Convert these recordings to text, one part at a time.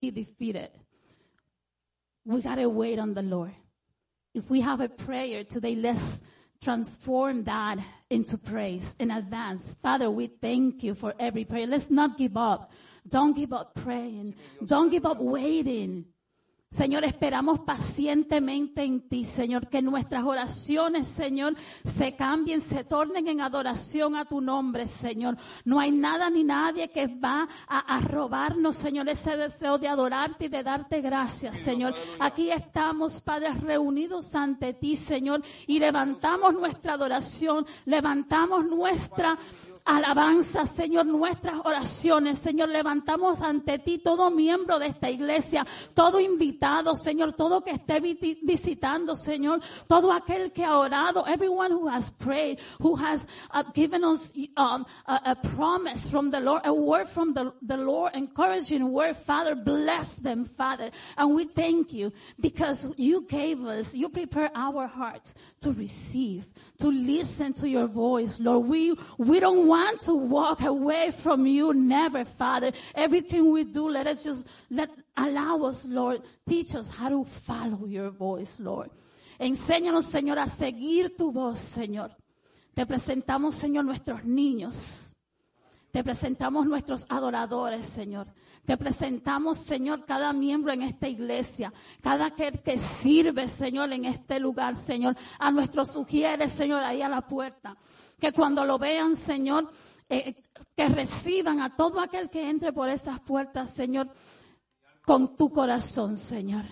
be defeated. We got to wait on the Lord. If we have a prayer today, let's transform that into praise in advance. Father, we thank you for every prayer. Let's not give up. Don't give up praying. Don't give up waiting. Señor, esperamos pacientemente en ti, Señor, que nuestras oraciones, Señor, se cambien, se tornen en adoración a tu nombre, Señor. No hay nada ni nadie que va a, a robarnos, Señor, ese deseo de adorarte y de darte gracias, Señor. Aquí estamos, Padres, reunidos ante ti, Señor, y levantamos nuestra adoración, levantamos nuestra alabanza, Señor, nuestras oraciones, Señor, levantamos ante ti todo miembro de esta iglesia, todo invitado, Señor, todo que esté visitando, Señor, todo aquel que ha orado, everyone who has prayed, who has uh, given us um, a, a, promise from the Lord, a word from the, the Lord, encouraging word, Father, bless them, Father. And we thank you because you gave us, you prepare our hearts to receive, to listen to your voice, Lord. We, we don't want to walk away from you, never, Father. Everything we do, let us just, let, allow us, Lord, teach us how to follow your voice, Lord. Enséñanos, Señor, a seguir tu voz, Señor. Te presentamos, Señor, nuestros niños. Te presentamos nuestros adoradores, Señor. Te presentamos, Señor, cada miembro en esta iglesia, cada aquel que sirve, Señor, en este lugar, Señor, a nuestros sugieres, Señor, ahí a la puerta. Que cuando lo vean, Señor, eh, que reciban a todo aquel que entre por esas puertas, Señor, con tu corazón, Señor.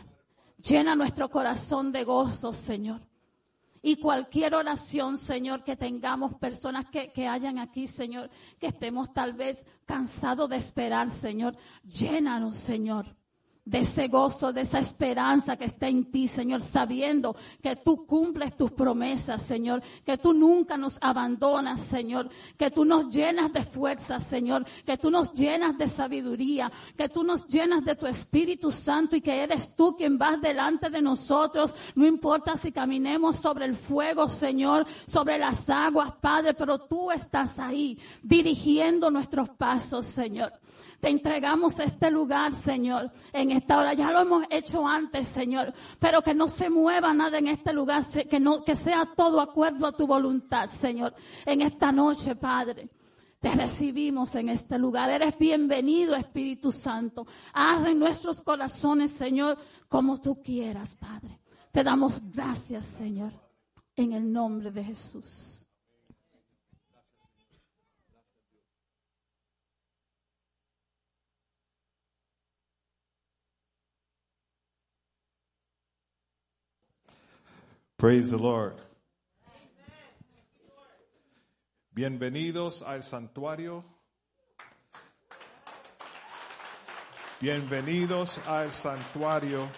Llena nuestro corazón de gozo, Señor. Y cualquier oración, Señor, que tengamos, personas que, que hayan aquí, Señor, que estemos tal vez cansados de esperar, Señor, llénanos, Señor de ese gozo, de esa esperanza que está en ti, Señor, sabiendo que tú cumples tus promesas, Señor, que tú nunca nos abandonas, Señor, que tú nos llenas de fuerza, Señor, que tú nos llenas de sabiduría, que tú nos llenas de tu Espíritu Santo y que eres tú quien vas delante de nosotros, no importa si caminemos sobre el fuego, Señor, sobre las aguas, Padre, pero tú estás ahí dirigiendo nuestros pasos, Señor. Te entregamos este lugar, Señor, en esta hora. Ya lo hemos hecho antes, Señor, pero que no se mueva nada en este lugar, que no, que sea todo acuerdo a tu voluntad, Señor, en esta noche, Padre. Te recibimos en este lugar. Eres bienvenido, Espíritu Santo. Haz en nuestros corazones, Señor, como tú quieras, Padre. Te damos gracias, Señor, en el nombre de Jesús. Praise the Lord. Bienvenidos al santuario. Bienvenidos al santuario.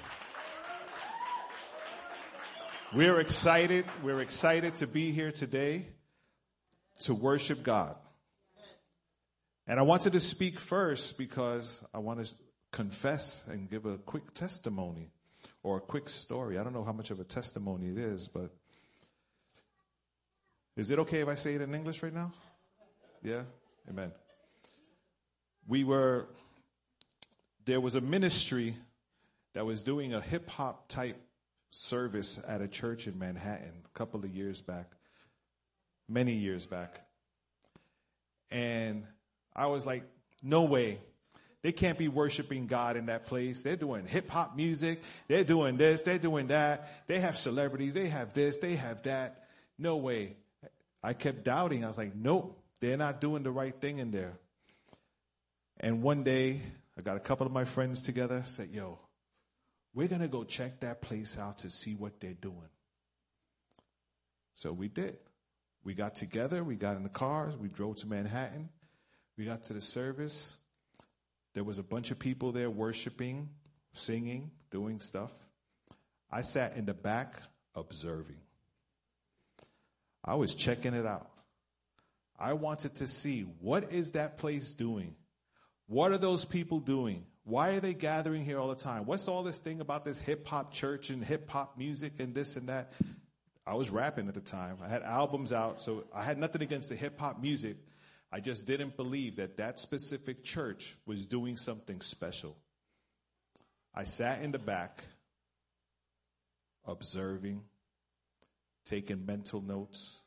We're excited. We're excited to be here today to worship God. And I wanted to speak first because I want to confess and give a quick testimony or a quick story. I don't know how much of a testimony it is, but is it okay if I say it in English right now? Yeah? Amen. We were, there was a ministry that was doing a hip hop type service at a church in Manhattan a couple of years back, many years back. And I was like, no way. They can't be worshiping God in that place. They're doing hip hop music. They're doing this. They're doing that. They have celebrities. They have this. They have that. No way. I kept doubting. I was like, nope, they're not doing the right thing in there. And one day, I got a couple of my friends together, said, yo, we're going to go check that place out to see what they're doing. So we did. We got together. We got in the cars. We drove to Manhattan. We got to the service. There was a bunch of people there worshiping, singing, doing stuff. I sat in the back observing. I was checking it out. I wanted to see what is that place doing? What are those people doing? Why are they gathering here all the time? What's all this thing about this hip hop church and hip hop music and this and that? I was rapping at the time. I had albums out, so I had nothing against the hip hop music. I just didn't believe that that specific church was doing something special. I sat in the back, observing, taking mental notes,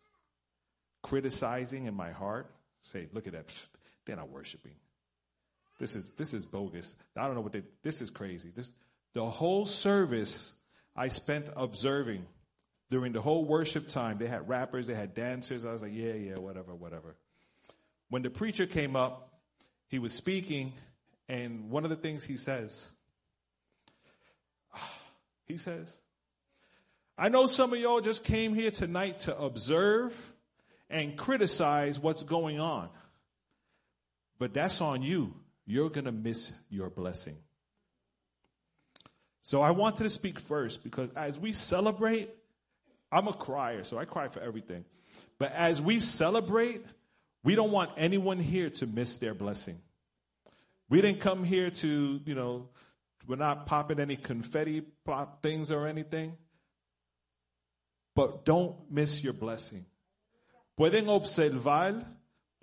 criticizing in my heart. Say, look at that. They're not worshiping. This is this is bogus. I don't know what they. This is crazy. This the whole service I spent observing during the whole worship time. They had rappers, they had dancers. I was like, yeah, yeah, whatever, whatever. When the preacher came up, he was speaking, and one of the things he says, he says, I know some of y'all just came here tonight to observe and criticize what's going on. But that's on you. You're going to miss your blessing. So I wanted to speak first because as we celebrate, I'm a crier, so I cry for everything. But as we celebrate, we don't want anyone here to miss their blessing. We didn't come here to, you know, we're not popping any confetti pop things or anything. But don't miss your blessing. Pueden observar,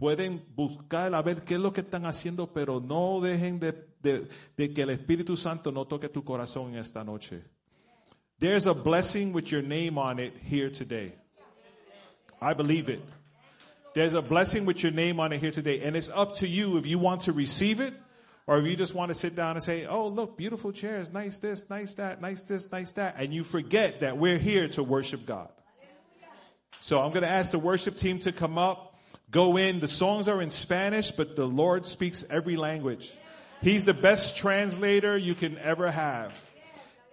pueden buscar a ver qué es lo que están haciendo, pero no dejen de, de, de que el Espíritu Santo no toque tu corazón en esta noche. There's a blessing with your name on it here today. I believe it. There's a blessing with your name on it here today. And it's up to you if you want to receive it or if you just want to sit down and say, oh, look, beautiful chairs, nice this, nice that, nice this, nice that. And you forget that we're here to worship God. So I'm going to ask the worship team to come up, go in. The songs are in Spanish, but the Lord speaks every language. He's the best translator you can ever have.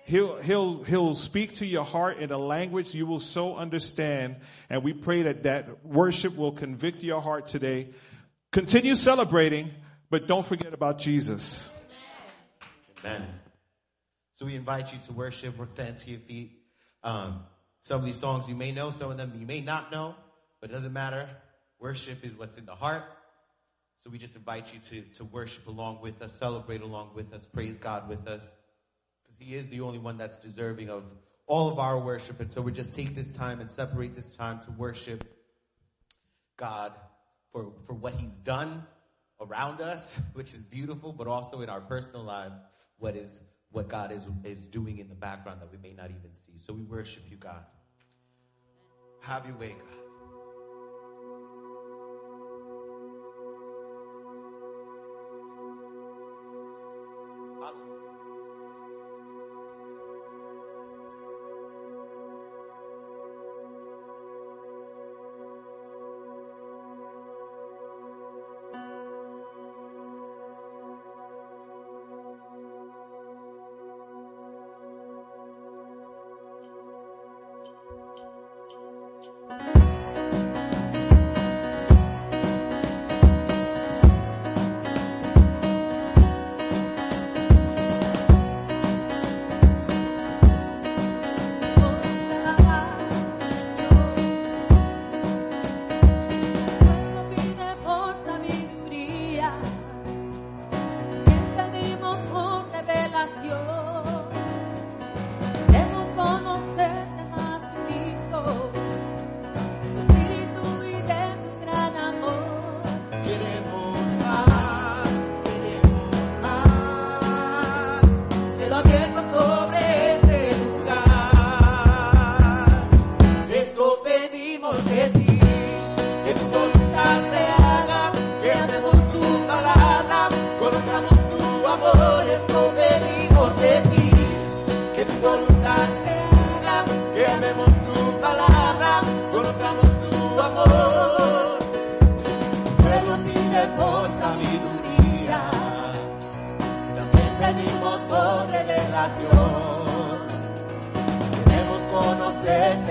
He'll, he'll, he'll speak to your heart in a language you will so understand. And we pray that that worship will convict your heart today. Continue celebrating, but don't forget about Jesus. Amen. So we invite you to worship or stand to your feet. Um, some of these songs you may know, some of them you may not know, but it doesn't matter. Worship is what's in the heart. So we just invite you to, to worship along with us, celebrate along with us, praise God with us. He is the only one that's deserving of all of our worship. And so we just take this time and separate this time to worship God for, for what he's done around us, which is beautiful, but also in our personal lives, what is, what God is, is doing in the background that we may not even see. So we worship you, God. Have your way, God. Amemos tu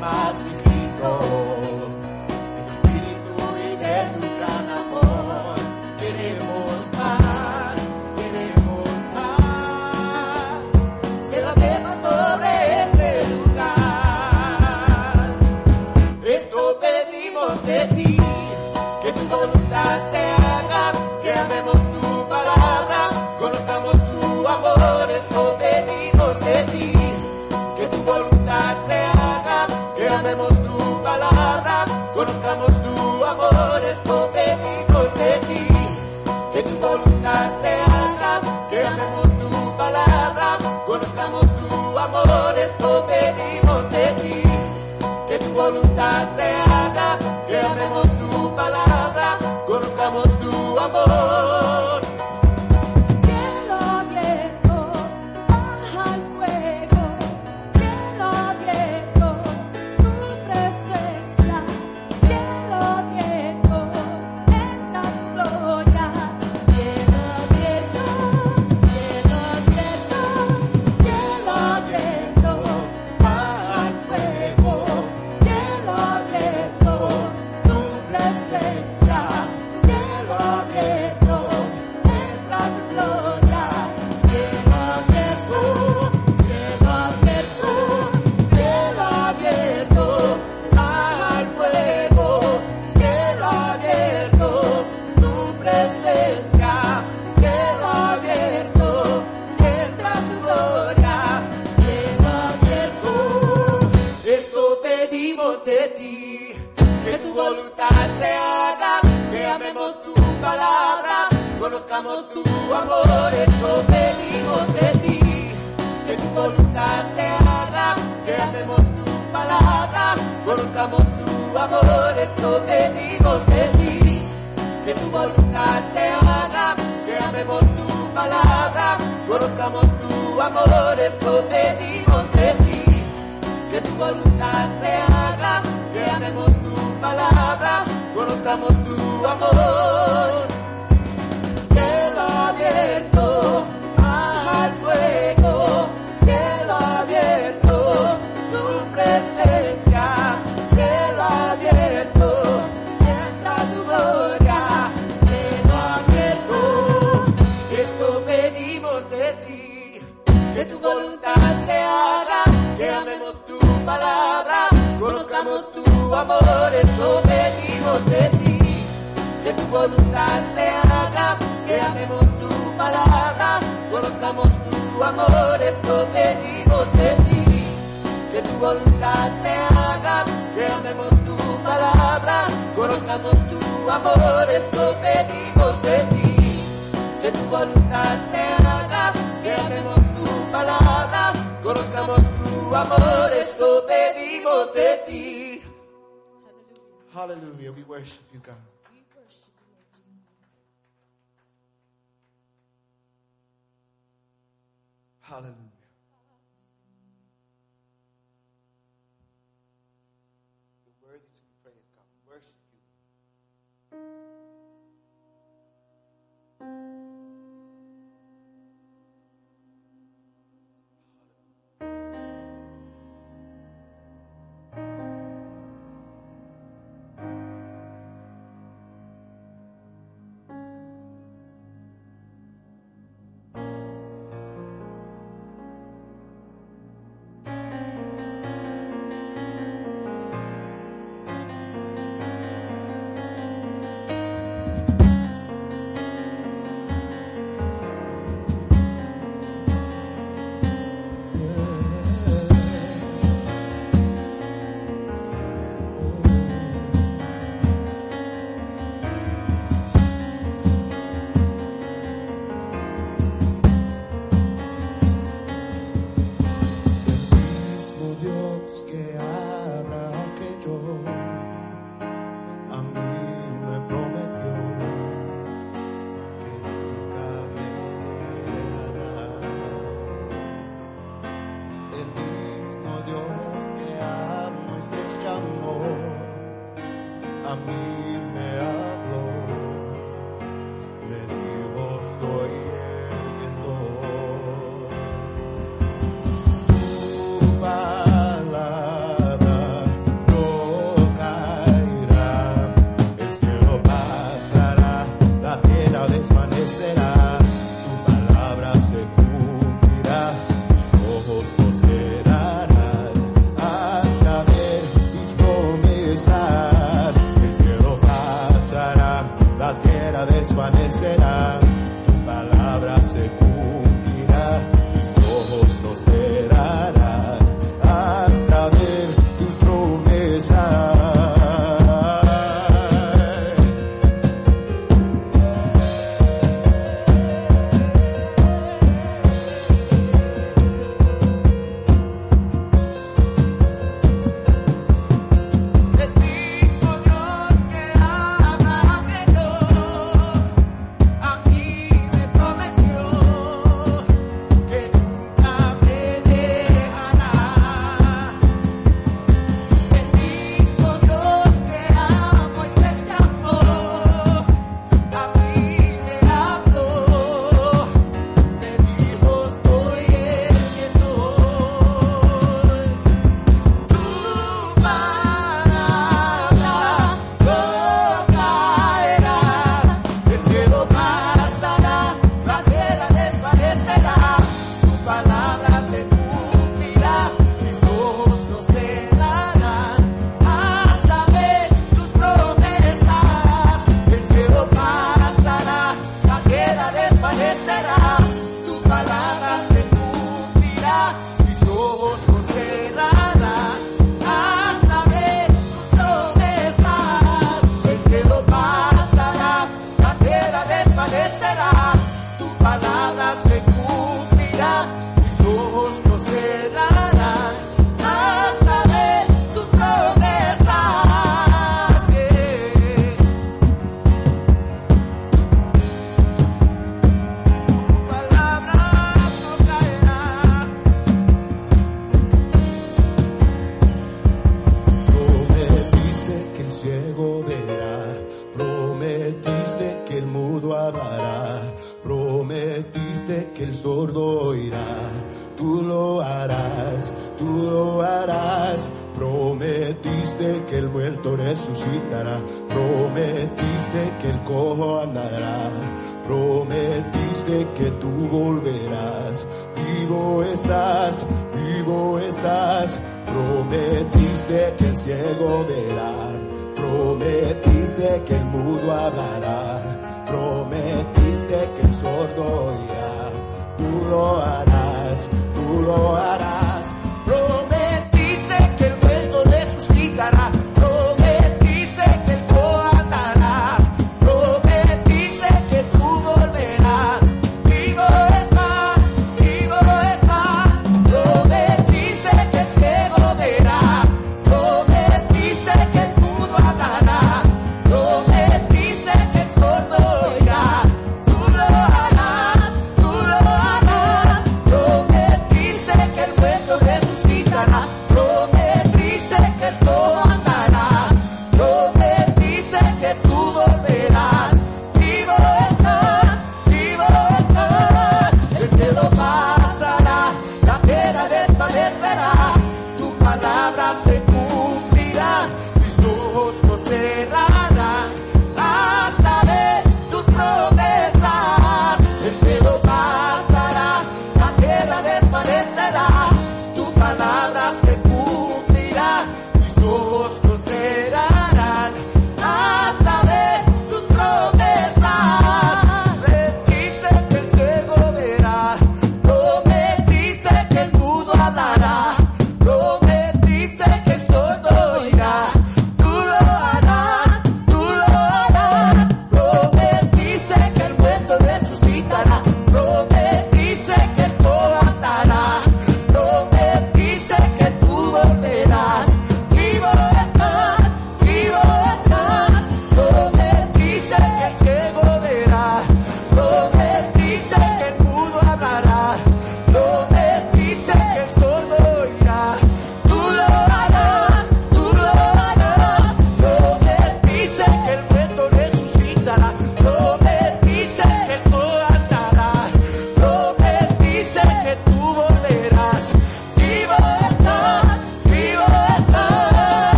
palabra. necesitamos tu amor. amor, esto de ti, que tu voluntad se haga, que amemos tu palabra, conozcamos tu amor, esto de ti, que tu voluntad se haga, que amemos tu palabra, conozcamos tu amor, esto pedimos de ti. Hallelujah, we worship you, God. Hallelujah.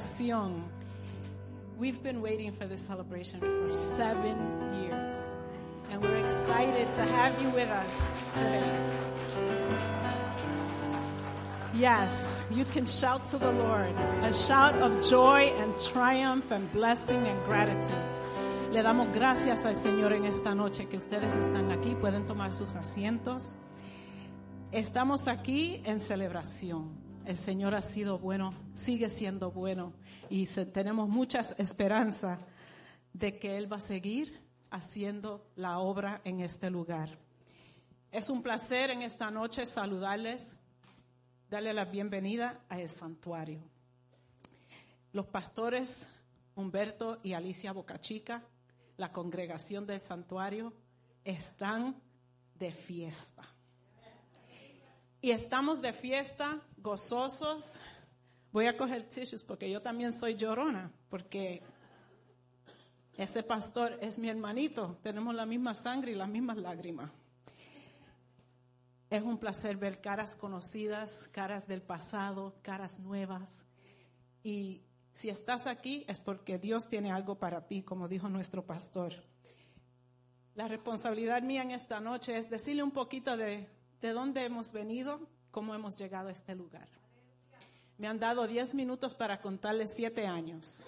Celebración. We've been waiting for this celebration for seven years. And we're excited to have you with us today. Yes, you can shout to the Lord. A shout of joy and triumph and blessing and gratitude. Le damos gracias al Señor en esta noche que ustedes están aquí. Pueden tomar sus asientos. Estamos aquí en celebración. El Señor ha sido bueno, sigue siendo bueno y tenemos muchas esperanzas de que Él va a seguir haciendo la obra en este lugar. Es un placer en esta noche saludarles, darle la bienvenida a el santuario. Los pastores Humberto y Alicia Bocachica, la congregación del santuario, están de fiesta. Y estamos de fiesta, gozosos. Voy a coger tissues porque yo también soy llorona, porque ese pastor es mi hermanito. Tenemos la misma sangre y las mismas lágrimas. Es un placer ver caras conocidas, caras del pasado, caras nuevas. Y si estás aquí es porque Dios tiene algo para ti, como dijo nuestro pastor. La responsabilidad mía en esta noche es decirle un poquito de, de dónde hemos venido, cómo hemos llegado a este lugar. Me han dado 10 minutos para contarles 7 años.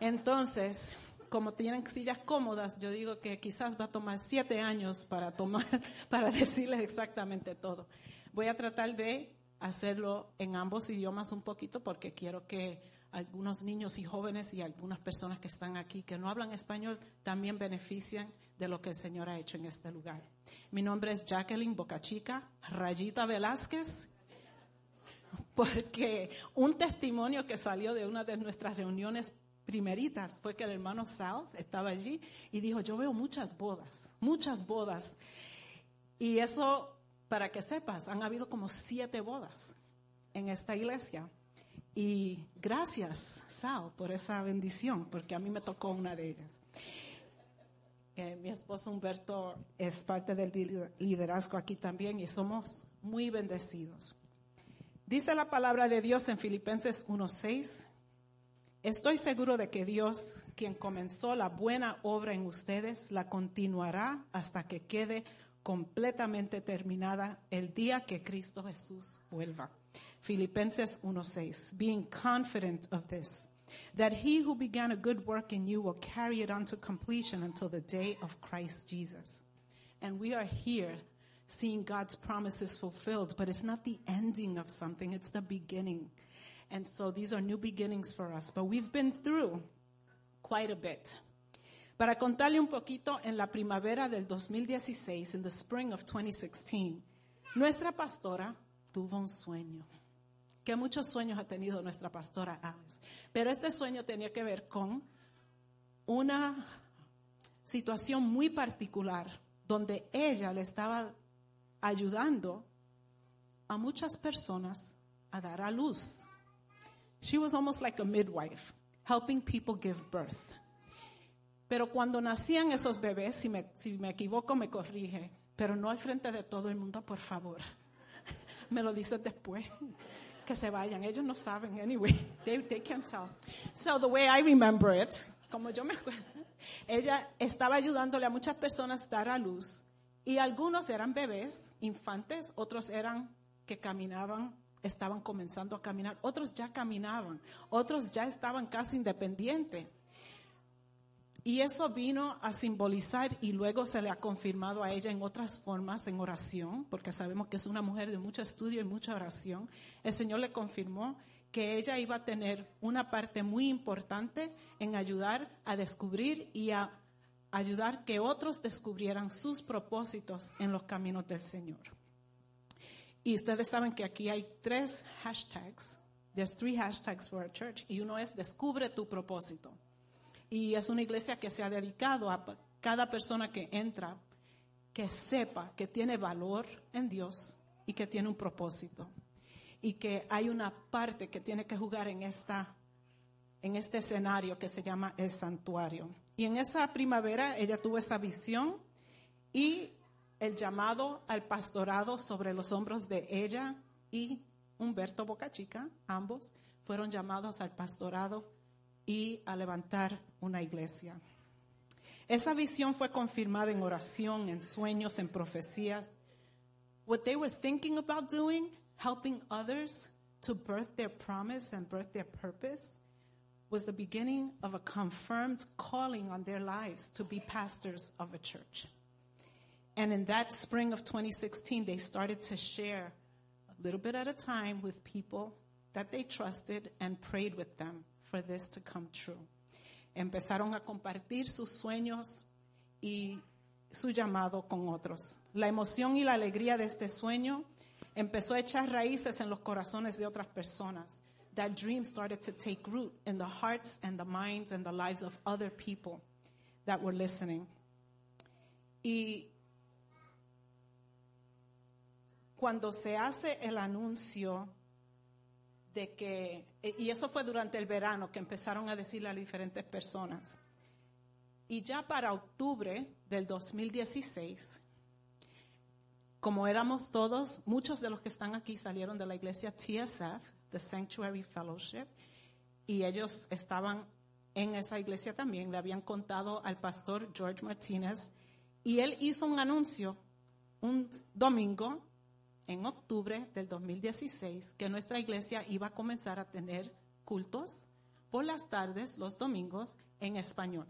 Entonces, como tienen sillas cómodas, yo digo que quizás va a tomar 7 años para tomar, para decirles exactamente todo. Voy a tratar de hacerlo en ambos idiomas un poquito porque quiero que algunos niños y jóvenes y algunas personas que están aquí que no hablan español también beneficien de lo que el Señor ha hecho en este lugar. Mi nombre es Jacqueline Bocachica, Rayita Velázquez, porque un testimonio que salió de una de nuestras reuniones primeritas fue que el hermano Sal estaba allí y dijo, yo veo muchas bodas, muchas bodas. Y eso, para que sepas, han habido como siete bodas en esta iglesia. Y gracias, Sal, por esa bendición, porque a mí me tocó una de ellas. Eh, mi esposo Humberto es parte del lider- liderazgo aquí también y somos muy bendecidos. Dice la palabra de Dios en Filipenses 1:6. Estoy seguro de que Dios, quien comenzó la buena obra en ustedes, la continuará hasta que quede completamente terminada el día que Cristo Jesús vuelva. Filipenses 1:6. Being confident of this, that he who began a good work in you will carry it on to completion until the day of Christ Jesus. And we are here seeing God's promises fulfilled, but it's not the ending of something, it's the beginning. And so these are new beginnings for us, but we've been through quite a bit. Para contarle un poquito, en la primavera del 2016, in the spring of 2016, nuestra pastora tuvo un sueño. Que muchos sueños ha tenido nuestra pastora Alice. Pero este sueño tenía que ver con una situación muy particular donde ella le estaba ayudando a muchas personas a dar a luz. She was almost like a midwife, helping people give birth. Pero cuando nacían esos bebés, si me, si me equivoco me corrige, pero no al frente de todo el mundo, por favor. Me lo dices después. Que se vayan. Ellos no saben, anyway. They, they can't tell. So the way I remember it, como yo me acuerdo, ella estaba ayudándole a muchas personas dar a luz y algunos eran bebés, infantes, otros eran que caminaban, estaban comenzando a caminar, otros ya caminaban, otros ya estaban casi independientes. Y eso vino a simbolizar y luego se le ha confirmado a ella en otras formas, en oración, porque sabemos que es una mujer de mucho estudio y mucha oración. El Señor le confirmó que ella iba a tener una parte muy importante en ayudar a descubrir y a ayudar que otros descubrieran sus propósitos en los caminos del Señor. Y ustedes saben que aquí hay tres hashtags. There's three hashtags for our church. Y uno es descubre tu propósito. Y es una iglesia que se ha dedicado a cada persona que entra que sepa que tiene valor en Dios y que tiene un propósito. Y que hay una parte que tiene que jugar en esta en este escenario que se llama el santuario. Y en esa primavera ella tuvo esa visión y el llamado al pastorado sobre los hombros de ella y Humberto Bocachica, ambos fueron llamados al pastorado y a levantar una iglesia. Esa visión fue confirmada en oración, en sueños, en profecías. What they were thinking about doing, helping others to birth their promise and birth their purpose, was the beginning of a confirmed calling on their lives to be pastors of a church. And in that spring of 2016, they started to share a little bit at a time with people that they trusted and prayed with them for this to come true. Empezaron a compartir sus sueños y su llamado con otros. La emoción y la alegría de este sueño empezó a echar raíces en los corazones de otras personas. That dream started to take root in the hearts and the minds and the lives of other people that were listening. Y cuando se hace el anuncio de que, y eso fue durante el verano que empezaron a decirle a diferentes personas, y ya para octubre del 2016, como éramos todos, muchos de los que están aquí salieron de la iglesia TSF, The Sanctuary Fellowship, y ellos estaban en esa iglesia también, le habían contado al pastor George Martínez, y él hizo un anuncio un domingo en octubre del 2016 que nuestra iglesia iba a comenzar a tener cultos por las tardes, los domingos, en español.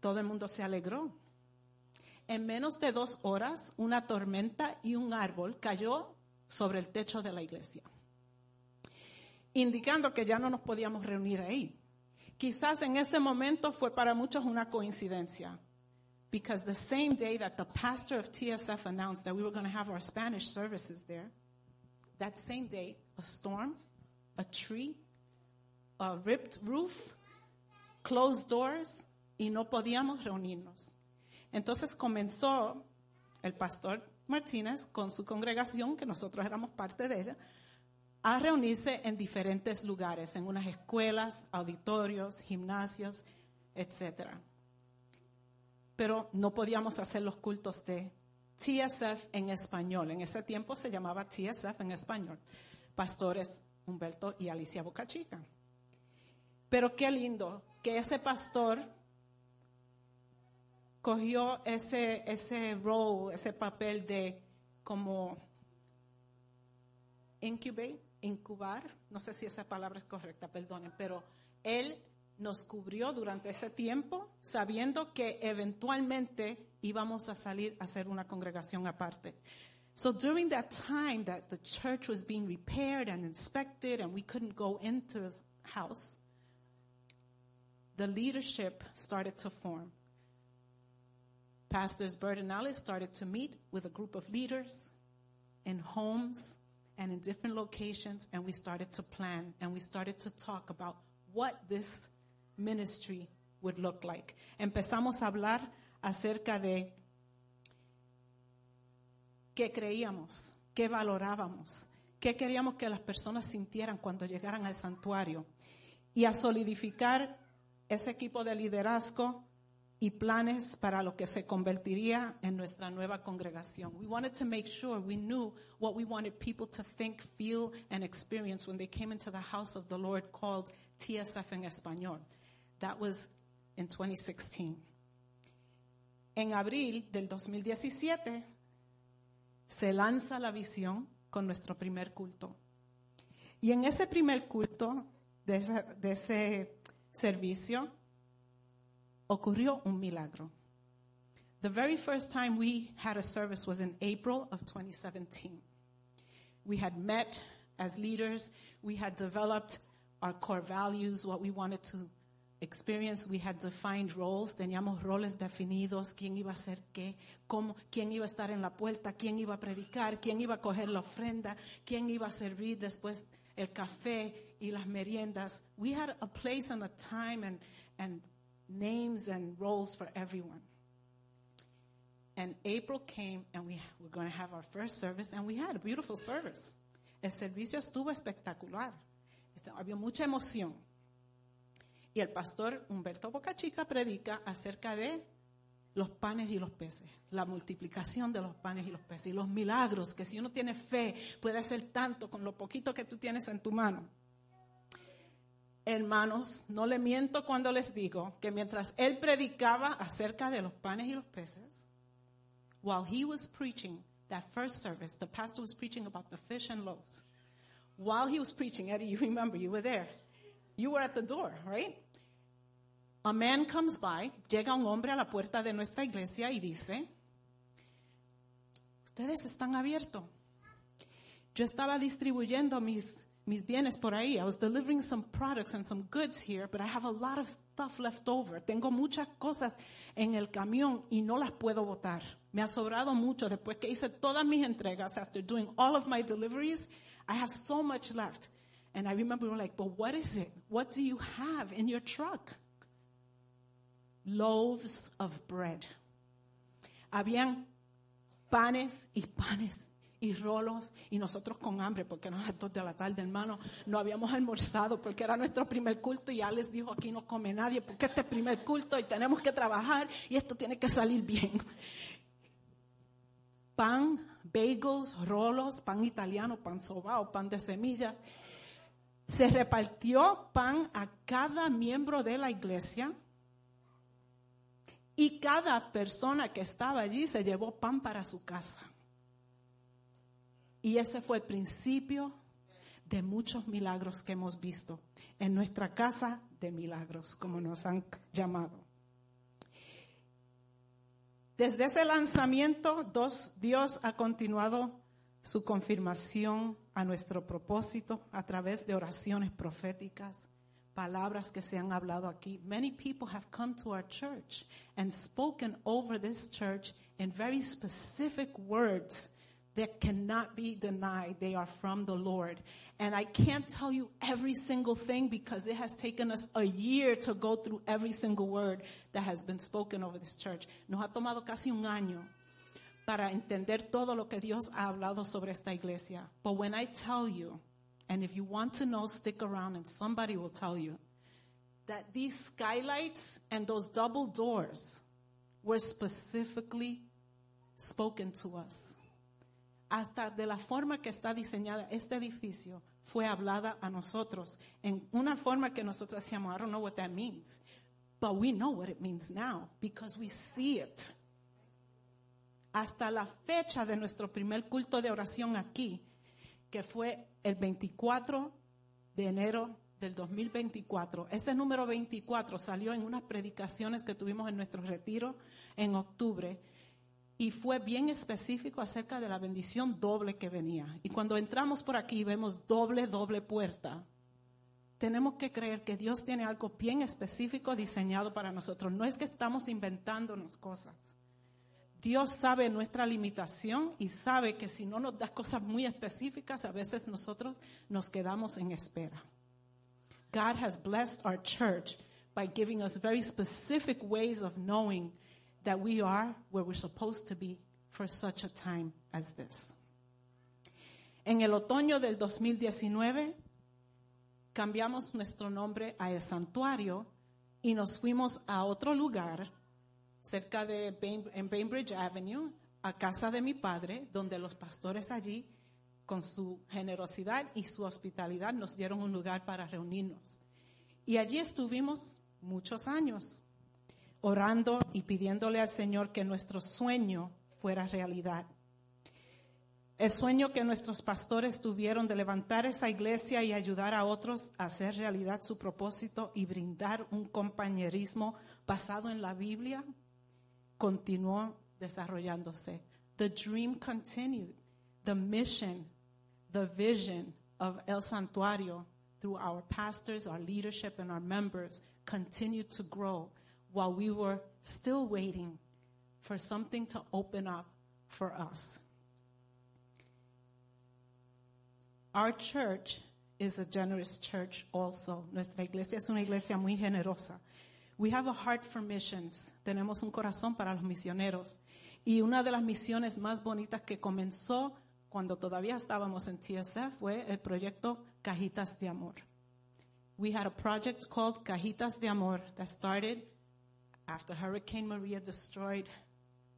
Todo el mundo se alegró. En menos de dos horas, una tormenta y un árbol cayó sobre el techo de la iglesia, indicando que ya no nos podíamos reunir ahí. Quizás en ese momento fue para muchos una coincidencia, because the same day that the pastor of TSF announced that we were going to have our Spanish services there, that same day, a storm, a tree, a ripped roof, closed doors, y no podíamos reunirnos. Entonces comenzó el pastor Martínez con su congregación, que nosotros éramos parte de ella, a reunirse en diferentes lugares, en unas escuelas, auditorios, gimnasios, etcétera pero no podíamos hacer los cultos de TSF en español. En ese tiempo se llamaba TSF en español. Pastores Humberto y Alicia Bocachica. Pero qué lindo que ese pastor cogió ese, ese role, ese papel de como incubate, incubar, no sé si esa palabra es correcta, perdonen, pero él nos cubrió durante ese tiempo, sabiendo que eventualmente íbamos a salir a ser una congregación aparte. So during that time that the church was being repaired and inspected and we couldn't go into the house, the leadership started to form. Pastors Bert and Alice started to meet with a group of leaders in homes and in different locations and we started to plan and we started to talk about what this ministry would look like. Empezamos a hablar acerca de qué creíamos, qué valorábamos, qué queríamos que las personas sintieran cuando llegaran al santuario y a solidificar ese equipo de liderazgo y planes para lo que se convertiría en nuestra nueva congregación. We wanted to make sure we knew what we wanted people to think, feel, and experience when they came into the house of the Lord called TSF en español. That was in 2016. En abril del 2017 se lanza la visión con nuestro primer culto. Y en ese primer culto de ese, de ese servicio ocurrió un milagro. The very first time we had a service was in April of 2017. We had met as leaders. We had developed our core values, what we wanted to experience, we had defined roles, teníamos roles definidos, quién iba a hacer qué, cómo, quién iba a estar en la puerta, quién iba a predicar, quién iba a coger la ofrenda, quién iba a servir después el café y las meriendas. We had a place and a time and, and names and roles for everyone. And April came and we were going to have our first service and we had a beautiful service. El servicio estuvo espectacular. Había mucha emoción. Y el pastor Humberto Bocachica predica acerca de los panes y los peces, la multiplicación de los panes y los peces y los milagros, que si uno tiene fe puede hacer tanto con lo poquito que tú tienes en tu mano. Hermanos, no le miento cuando les digo que mientras él predicaba acerca de los panes y los peces, while he was preaching that first service, the pastor was preaching about the fish and loaves. While he was preaching, Eddie, you remember, you were there. You were at the door, right? A man comes by, llega un hombre a la puerta de nuestra iglesia y dice, ustedes están abiertos. Yo estaba distribuyendo mis, mis bienes por ahí. I was delivering some products and some goods here, but I have a lot of stuff left over. Tengo muchas cosas en el camión y no las puedo botar. Me ha sobrado mucho después que hice todas mis entregas. After doing all of my deliveries, I have so much left. And I remember we were like, but what is it? What do you have in your truck? Loaves of bread. Habían panes y panes y rolos y nosotros con hambre porque eran las dos de la tarde, hermano. No habíamos almorzado porque era nuestro primer culto y ya les dijo aquí no come nadie porque este es primer culto y tenemos que trabajar y esto tiene que salir bien. Pan, bagels, rolos, pan italiano, pan sobao, pan de semilla. Se repartió pan a cada miembro de la iglesia y cada persona que estaba allí se llevó pan para su casa. Y ese fue el principio de muchos milagros que hemos visto en nuestra casa de milagros, como nos han llamado. Desde ese lanzamiento, Dios ha continuado su confirmación a nuestro propósito a través de oraciones proféticas, palabras que se han hablado aquí. Many people have come to our church and spoken over this church in very specific words that cannot be denied. They are from the Lord. And I can't tell you every single thing because it has taken us a year to go through every single word that has been spoken over this church. Nos ha tomado casi un año para entender todo lo que Dios ha hablado sobre esta iglesia. But when I tell you, and if you want to know, stick around and somebody will tell you, that these skylights and those double doors were specifically spoken to us. Hasta de la forma que está diseñada este edificio fue hablada a nosotros en una forma que nosotros decíamos, I don't know what that means. But we know what it means now because we see it. Hasta la fecha de nuestro primer culto de oración aquí, que fue el 24 de enero del 2024. Ese número 24 salió en unas predicaciones que tuvimos en nuestro retiro en octubre y fue bien específico acerca de la bendición doble que venía. Y cuando entramos por aquí vemos doble, doble puerta. Tenemos que creer que Dios tiene algo bien específico diseñado para nosotros. No es que estamos inventándonos cosas. Dios sabe nuestra limitación y sabe que si no nos das cosas muy específicas, a veces nosotros nos quedamos en espera. God has blessed our church by giving us very specific ways of knowing that we are where we're supposed to be for such a time as this. En el otoño del 2019 cambiamos nuestro nombre a El Santuario y nos fuimos a otro lugar cerca de Bain- en Bainbridge Avenue, a casa de mi padre, donde los pastores allí, con su generosidad y su hospitalidad, nos dieron un lugar para reunirnos. Y allí estuvimos muchos años, orando y pidiéndole al Señor que nuestro sueño fuera realidad. El sueño que nuestros pastores tuvieron de levantar esa iglesia y ayudar a otros a hacer realidad su propósito y brindar un compañerismo basado en la Biblia, continuó desarrollándose. The dream continued. The mission, the vision of El Santuario through our pastors, our leadership, and our members continued to grow while we were still waiting for something to open up for us. Our church is a generous church also. Nuestra iglesia es una iglesia muy generosa. We have a heart for missions. Tenemos un corazón para los misioneros. Y una de las misiones más bonitas que comenzó cuando todavía estábamos en TSF fue el proyecto Cajitas de Amor. We had a project called Cajitas de Amor that started after Hurricane Maria destroyed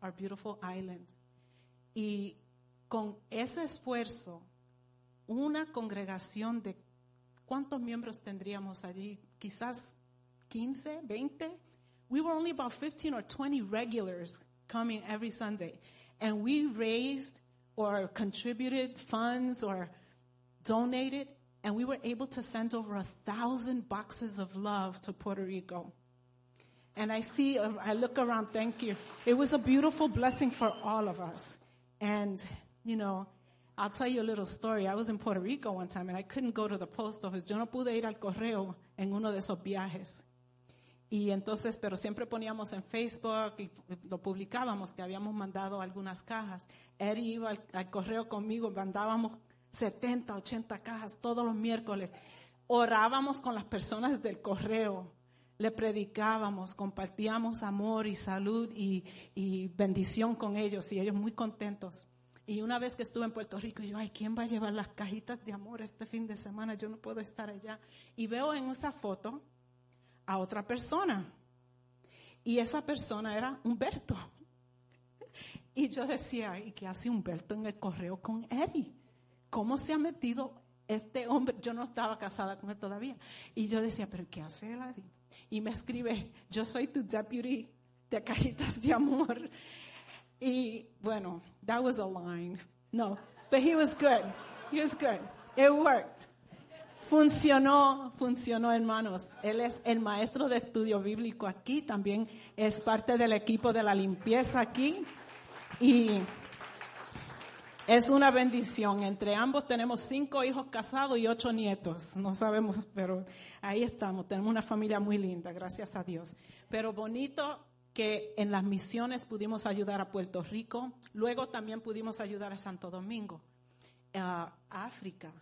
our beautiful island. Y con ese esfuerzo, una congregación de ¿cuántos miembros tendríamos allí? Quizás 15, 20. We were only about 15 or 20 regulars coming every Sunday. And we raised or contributed funds or donated, and we were able to send over a thousand boxes of love to Puerto Rico. And I see, I look around, thank you. It was a beautiful blessing for all of us. And, you know, I'll tell you a little story. I was in Puerto Rico one time and I couldn't go to the post office. Yo no pude ir al correo en uno de esos viajes. Y entonces, pero siempre poníamos en Facebook y lo publicábamos que habíamos mandado algunas cajas. Eddie iba al, al correo conmigo, mandábamos 70, 80 cajas todos los miércoles. Orábamos con las personas del correo, le predicábamos, compartíamos amor y salud y, y bendición con ellos y ellos muy contentos. Y una vez que estuve en Puerto Rico, yo, ay, ¿quién va a llevar las cajitas de amor este fin de semana? Yo no puedo estar allá. Y veo en esa foto a otra persona. Y esa persona era Humberto. Y yo decía, ¿y qué hace Humberto en el correo con Eddie? ¿Cómo se ha metido este hombre? Yo no estaba casada con él todavía. Y yo decía, ¿pero qué hace ahí? Y me escribe, yo soy tu deputy de cajitas de amor. Y bueno, that was a line. No, but he was good. He was good. It worked. Funcionó, funcionó hermanos. Él es el maestro de estudio bíblico aquí, también es parte del equipo de la limpieza aquí. Y es una bendición. Entre ambos tenemos cinco hijos casados y ocho nietos. No sabemos, pero ahí estamos. Tenemos una familia muy linda, gracias a Dios. Pero bonito que en las misiones pudimos ayudar a Puerto Rico. Luego también pudimos ayudar a Santo Domingo, a África,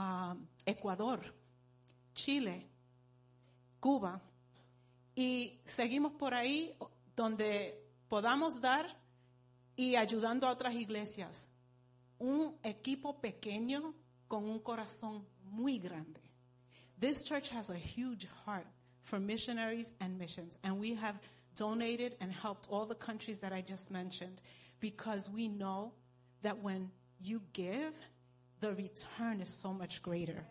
a Ecuador, Chile, Cuba. Y seguimos por ahí donde podamos dar y ayudando a otras iglesias. Un equipo pequeño con un corazón muy grande. This church has a huge heart for missionaries and missions, and we have donated and helped all the countries that I just mentioned because we know that when you give, the return is so much greater.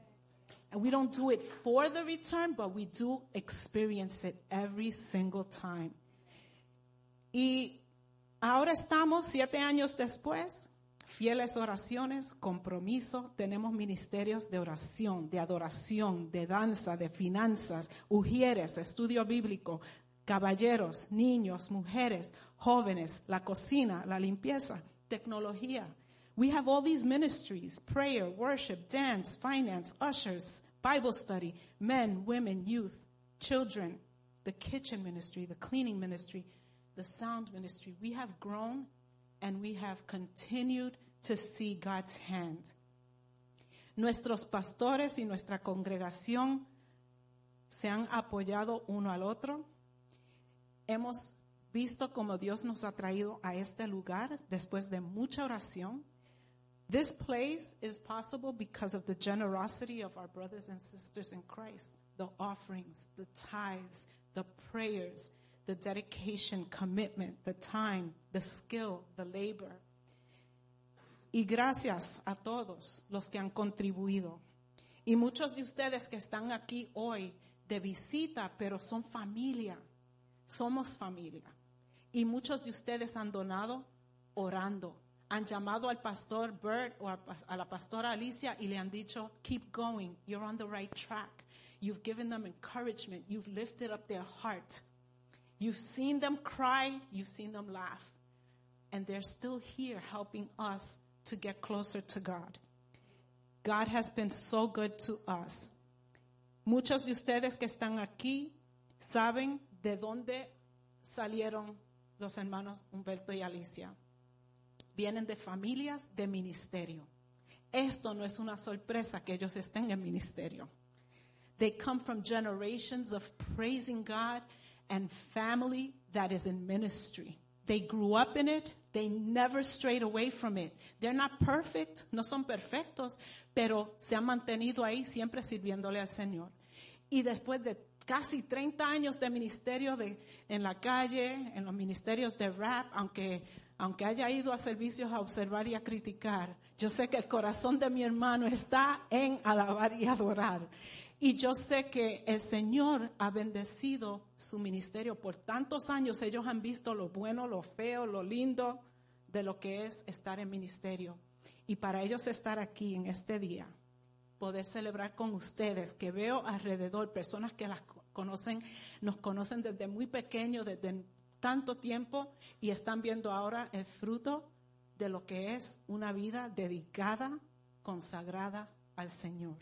And we don't do it for the return, but we do experience it every single time. Y ahora estamos siete años después, fieles oraciones, compromiso, tenemos ministerios de oración, de adoración, de danza, de finanzas, ujieres, estudio bíblico, caballeros, niños, mujeres, jóvenes, la cocina, la limpieza, tecnología. We have all these ministries, prayer, worship, dance, finance, ushers, Bible study, men, women, youth, children, the kitchen ministry, the cleaning ministry, the sound ministry. We have grown and we have continued to see God's hand. Nuestros pastores y nuestra congregación se han apoyado uno al otro. Hemos visto como Dios nos ha traído a este lugar después de mucha oración. This place is possible because of the generosity of our brothers and sisters in Christ. The offerings, the tithes, the prayers, the dedication, commitment, the time, the skill, the labor. Y gracias a todos los que han contribuido. Y muchos de ustedes que están aquí hoy de visita, pero son familia. Somos familia. Y muchos de ustedes han donado orando. Han llamado al pastor Bert o a, a la pastora Alicia y le han dicho, keep going, you're on the right track. You've given them encouragement. You've lifted up their heart. You've seen them cry. You've seen them laugh. And they're still here helping us to get closer to God. God has been so good to us. Muchos de ustedes que están aquí saben de dónde salieron los hermanos Humberto y Alicia. Vienen de familias de ministerio. Esto no es una sorpresa que ellos estén en ministerio. They come from generations of praising God and family that is in ministry. They grew up in it. They never strayed away from it. They're not perfect, no son perfectos, pero se han mantenido ahí siempre sirviéndole al Señor. Y después de casi 30 años de ministerio de, en la calle, en los ministerios de rap, aunque, aunque haya ido a servicios a observar y a criticar, yo sé que el corazón de mi hermano está en alabar y adorar. Y yo sé que el Señor ha bendecido su ministerio por tantos años. Ellos han visto lo bueno, lo feo, lo lindo de lo que es estar en ministerio. Y para ellos estar aquí en este día, poder celebrar con ustedes, que veo alrededor personas que las co- conocen, nos conocen desde muy pequeños, desde tanto tiempo, y están viendo ahora el fruto de lo que es una vida dedicada, consagrada al Señor.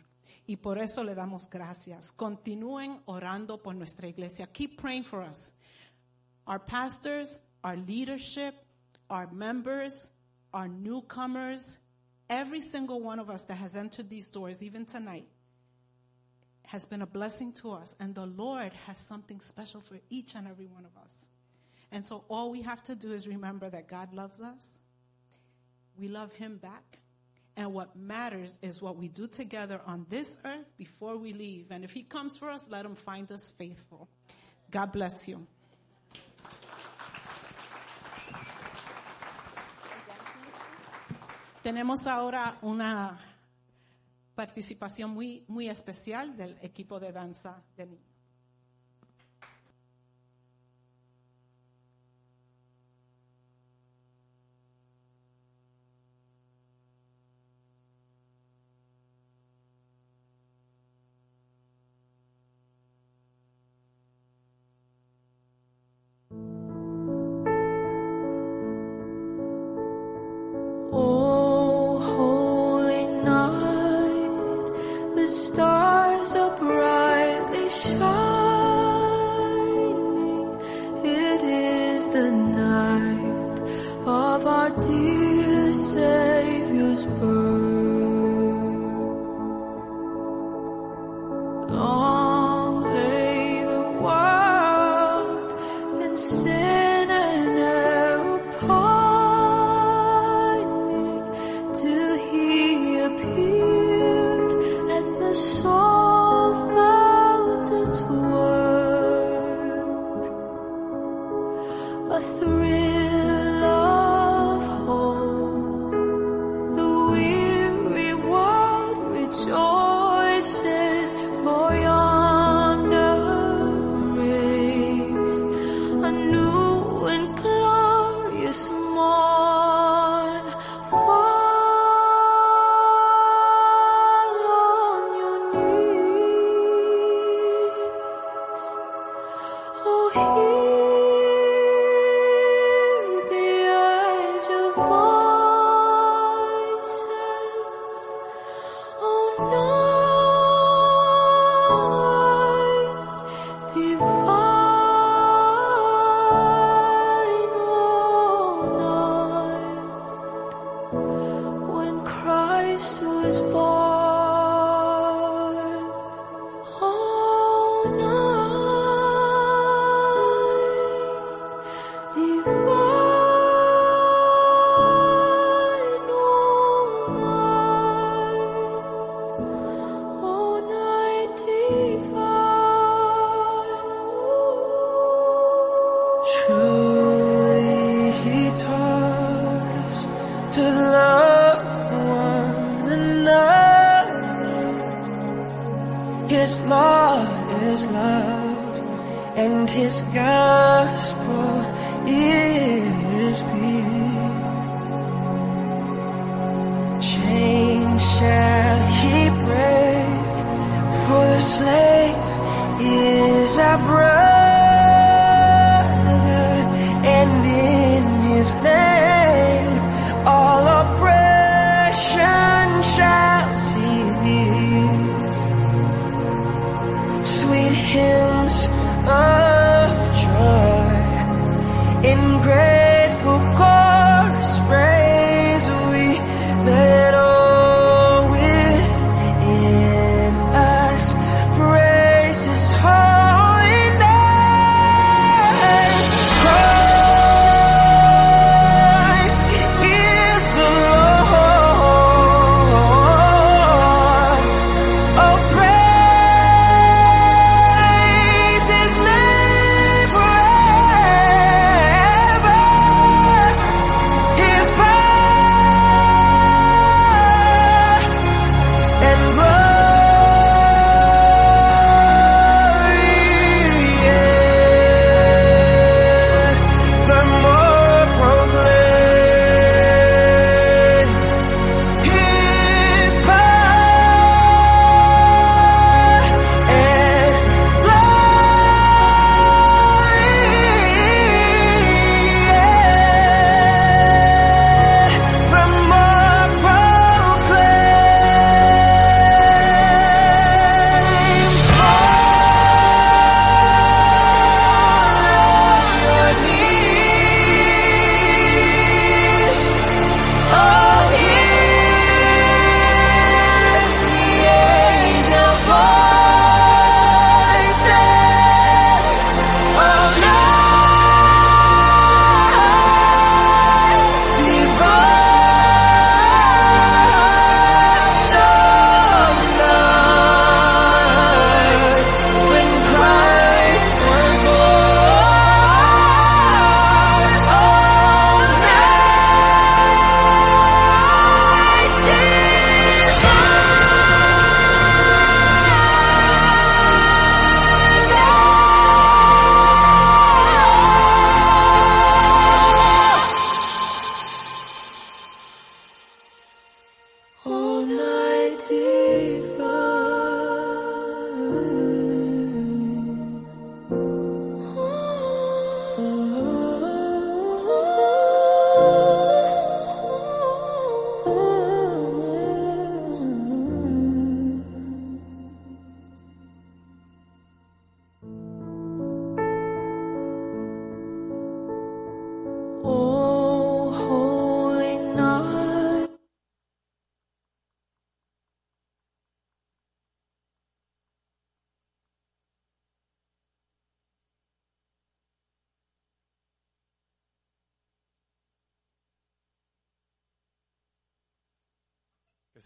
Y por eso le damos gracias. Continúen orando por nuestra iglesia. Keep praying for us. Our pastors, our leadership, our members, our newcomers, every single one of us that has entered these doors, even tonight, has been a blessing to us. And the Lord has something special for each and every one of us. And so all we have to do is remember that God loves us. We love Him back. And what matters is what we do together on this earth before we leave. And if He comes for us, let Him find us faithful. God bless you. Tenemos ahora una participación muy, muy especial del equipo de danza de niños.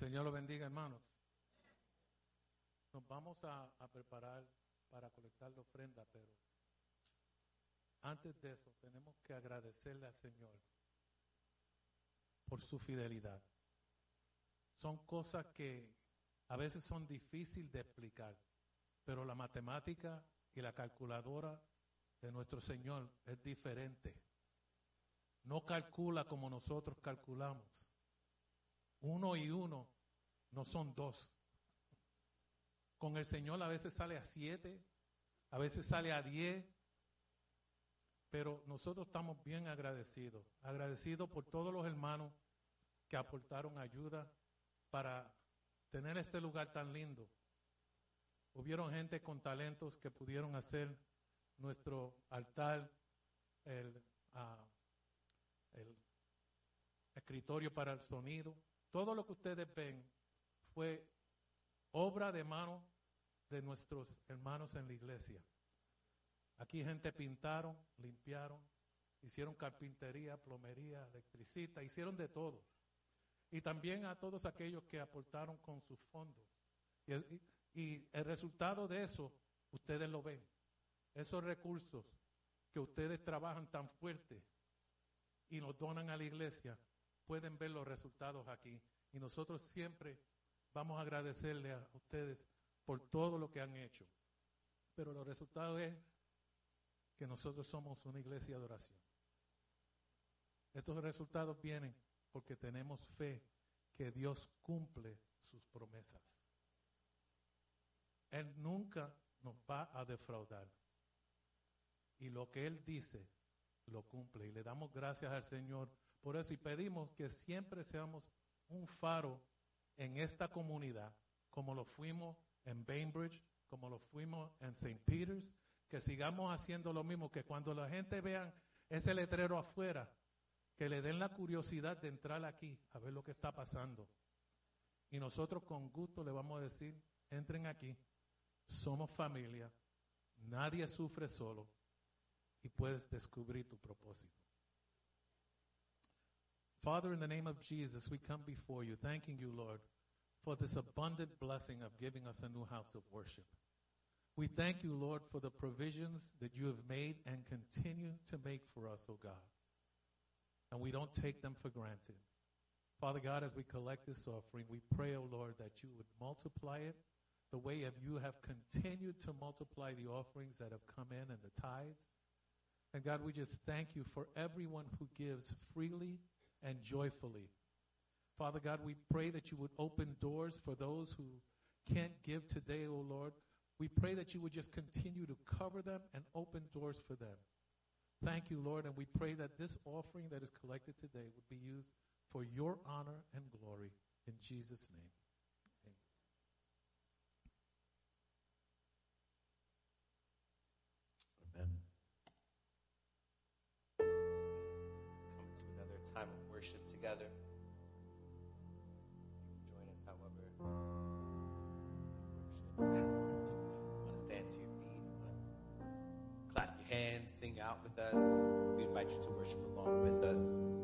Señor lo bendiga, hermanos. Nos vamos a, preparar para colectar la ofrenda, pero antes de eso tenemos que agradecerle al Señor por su fidelidad. Son cosas que a veces son difíciles de explicar, pero la matemática y la calculadora de nuestro Señor es diferente. No calcula como nosotros calculamos. Uno y uno no son dos. Con el Señor a veces sale a siete, a veces sale a diez, pero nosotros estamos bien agradecidos, agradecidos por todos los hermanos que aportaron ayuda para tener este lugar tan lindo. Hubieron gente con talentos que pudieron hacer nuestro altar, el, ah, el escritorio para el sonido. Todo lo que ustedes ven fue obra de mano de nuestros hermanos en la iglesia. Aquí gente pintaron, limpiaron, hicieron carpintería, plomería, electricista, hicieron de todo. Y también a todos aquellos que aportaron con sus fondos. Y el, y el resultado de eso, ustedes lo ven. Esos recursos que ustedes trabajan tan fuerte y nos donan a la iglesia, pueden ver los resultados aquí. Y nosotros siempre vamos a agradecerle a ustedes por todo lo que han hecho. Pero los resultados es que nosotros somos una iglesia de oración. Estos resultados vienen porque tenemos fe que Dios cumple sus promesas. Él nunca nos va a defraudar. Y lo que Él dice, lo cumple. Y le damos gracias al Señor por eso. Y pedimos que siempre seamos un faro en esta comunidad, como lo fuimos en Bainbridge, como lo fuimos en St. Peter's, que sigamos haciendo lo mismo, que cuando la gente vea ese letrero afuera, que le den la curiosidad de entrar aquí a ver lo que está pasando. Y nosotros con gusto le vamos a decir, entren aquí, somos familia, nadie sufre solo y puedes descubrir tu propósito. Father, in the name of Jesus, we come before you, thanking you, Lord, for this abundant blessing of giving us a new house of worship. We thank you, Lord, for the provisions that you have made and continue to make for us, O God. And we don't take them for granted. Father God, as we collect this offering, we pray, O Lord, that you would multiply it the way of you have continued to multiply the offerings that have come in and the tithes. And God, we just thank you for everyone who gives freely and joyfully. Father God, we pray that you would open doors for those who can't give today, O Lord. We pray that you would just continue to cover them and open doors for them. Thank you, Lord, and we pray that this offering that is collected today would be used for your honor and glory. In Jesus' name. Time of worship together. Join us, however. Worship. want to stand to your feet. Want to clap your hands, sing out with us. We invite you to worship along with us.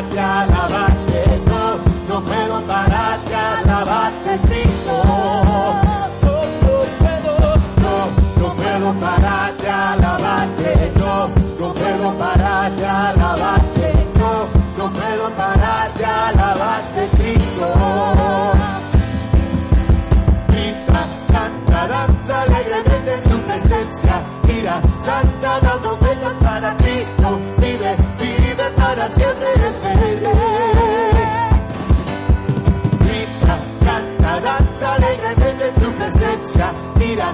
pararte, alabarte, no, no puedo pararte, alabarte, Cristo. No, no puedo, no, no puedo pararte, alabarte, no, no puedo pararte, alabarte, no, no puedo pararte, alabarte, Cristo. Grita, canta, danza alegremente en su presencia, tira, salta, dando Grita, canta. Mira,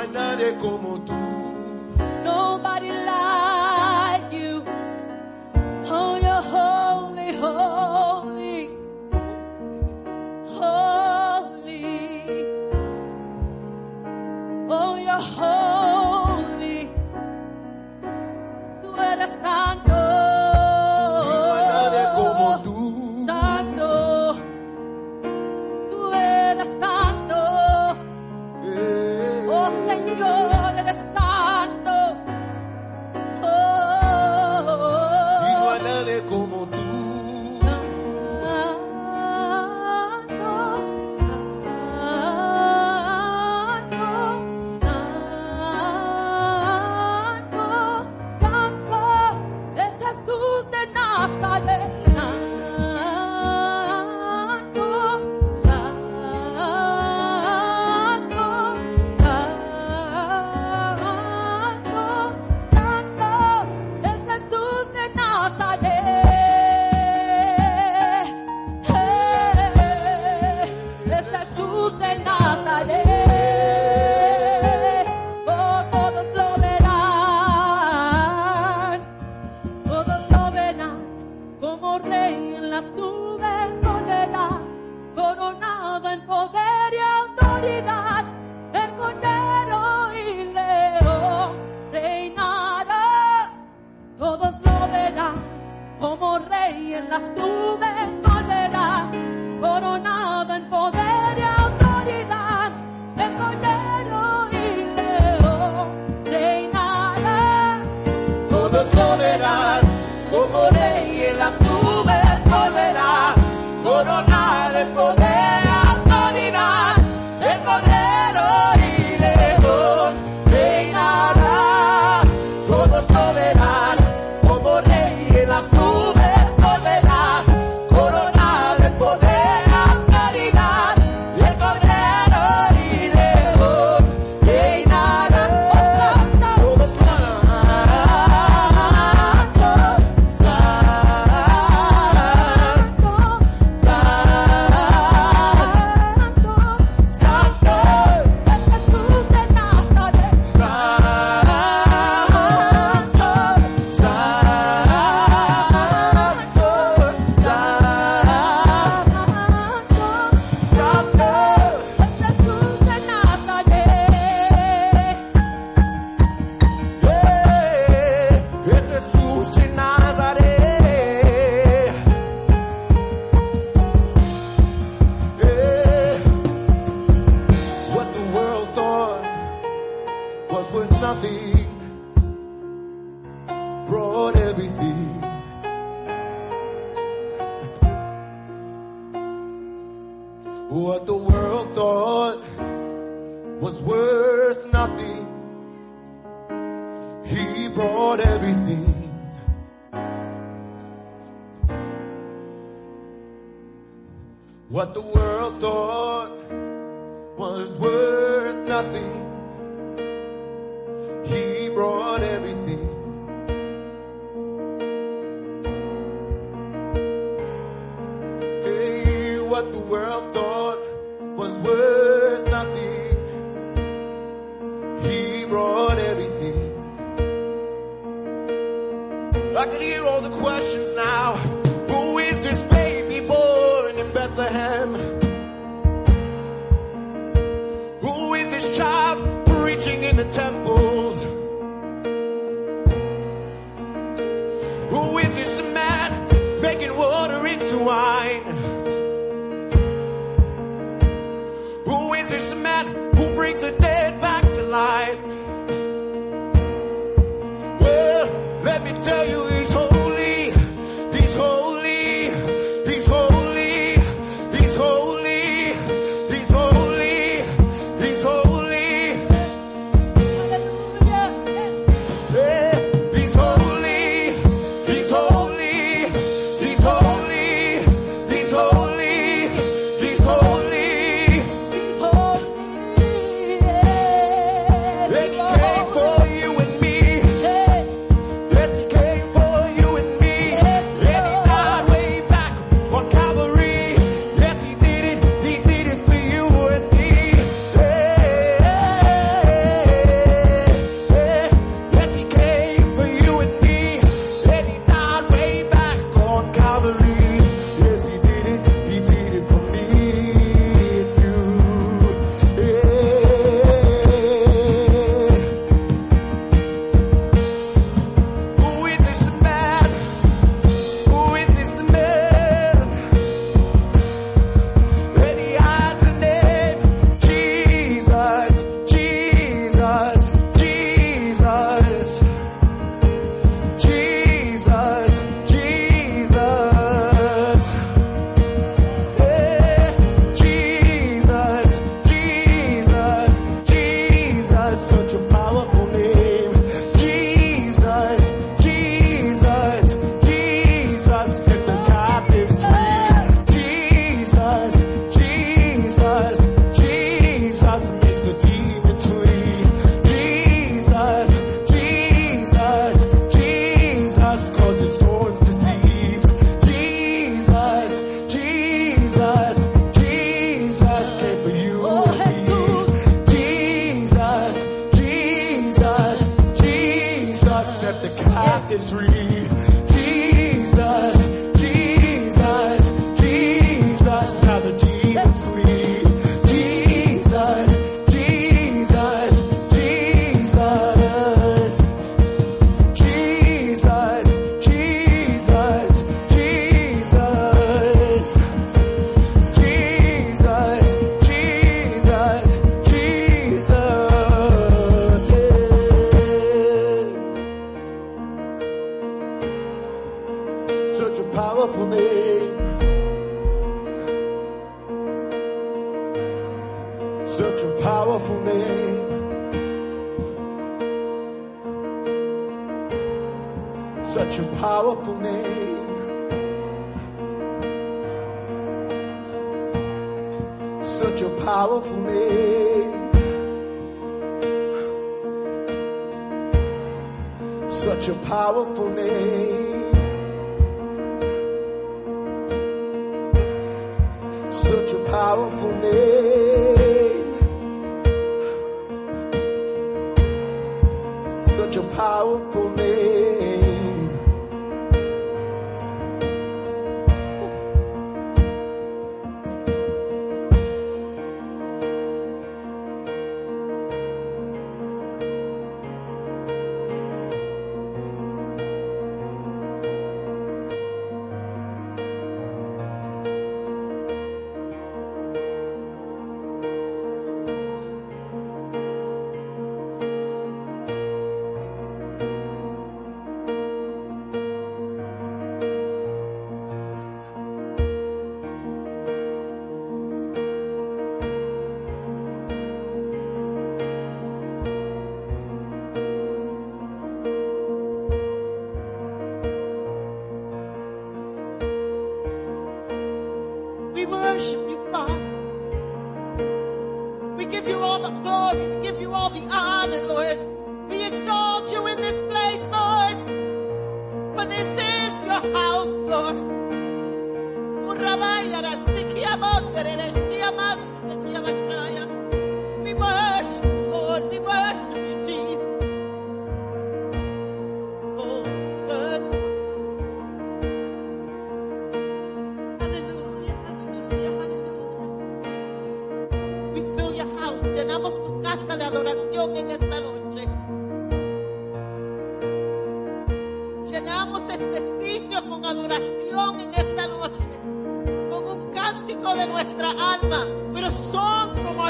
hay nadie como tú. Nobody like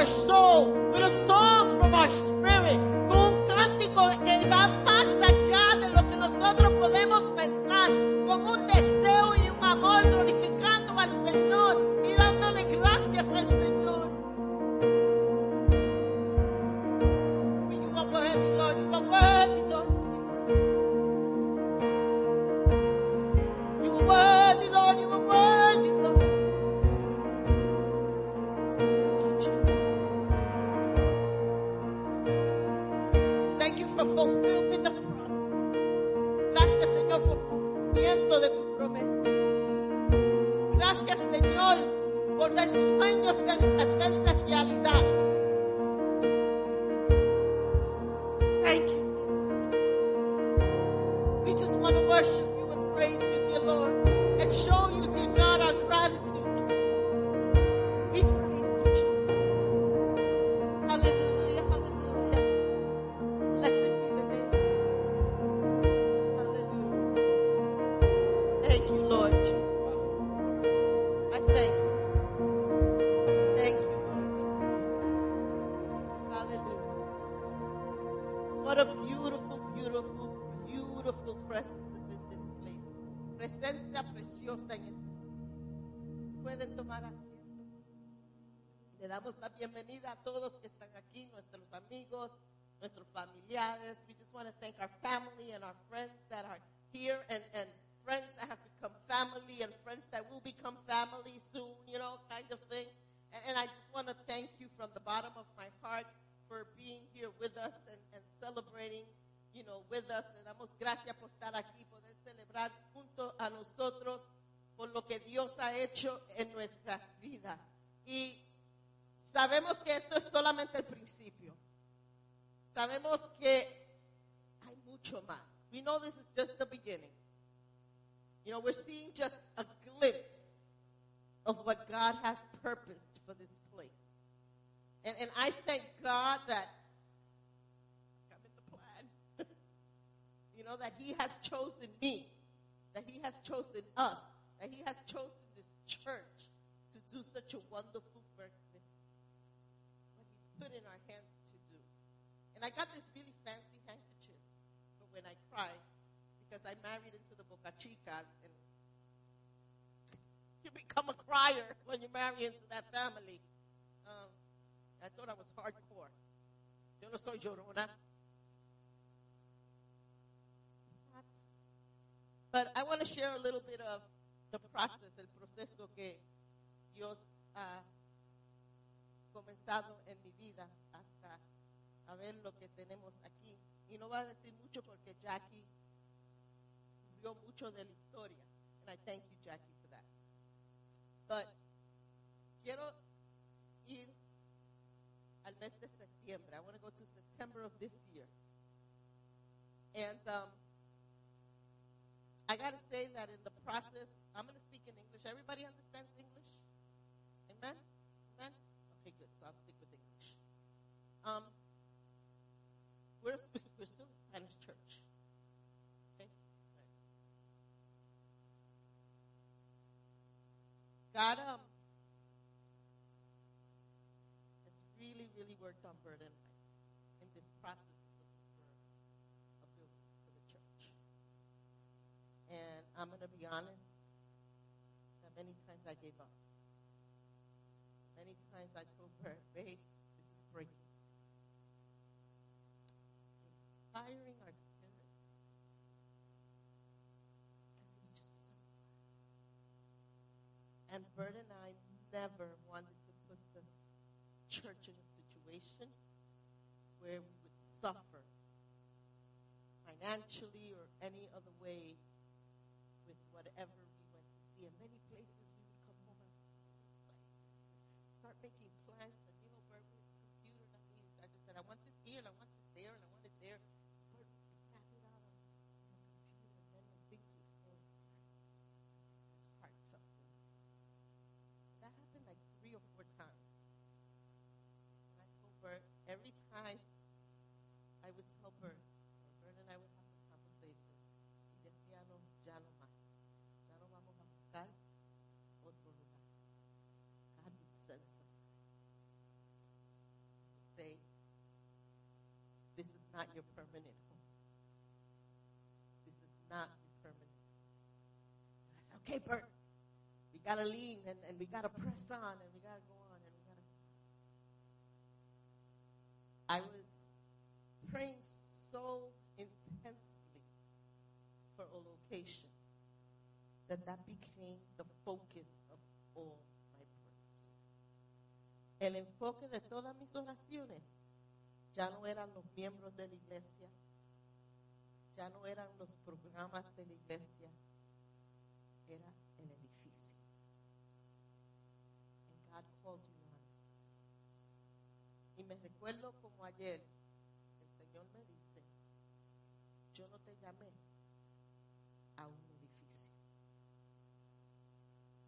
our soul with assault from our spirit. share a little bit of the process, el proceso que Dios ha comenzado en mi vida hasta a ver lo que tenemos aquí. Y no va a decir mucho porque Jackie vio mucho de la historia. And I thank you, Jackie, for that. But quiero ir al mes de septiembre. I want to go to September of this year. And um, I got to say that in the process, I'm going to speak in English. Everybody understands English? Amen? Amen? Okay, good. So I'll stick with English. Um, we're, we're still a Spanish church. God um, has really, really worked on burden in this process. I'm going to be honest that many times I gave up. Many times I told her, babe, this is breaking it's Inspiring our spirit. Because it was just so hard. And Bert and I never wanted to put this church in a situation where we would suffer financially or any other way with whatever we went to see. In many places, we would come home and start making plans. And you know, Bert, with the computer we I just said, I want this here, and I want this there, and I want it there. Bert would map it out on, the computer, and then things would fall apart, heart. That happened like three or four times. And I told Bert, every time I would tell Bert, or Bert and I would have this conversation, y decíamos, ya no más. Ya no vamos a buscar otro lugar. God would send somebody. to Say, this is not your permanent home. This is not your permanent. And I said, okay, Bert, we gotta lean and, and we gotta press on and we gotta go on and we gotta. I was praying so intensely for a location that that became the focus of all my prayers. El enfoque de todas mis oraciones ya no eran los miembros de la iglesia, ya no eran los programas de la iglesia, era el edificio. And God me. Y me recuerdo como ayer, el Señor me dice, yo no te llamé a un edificio.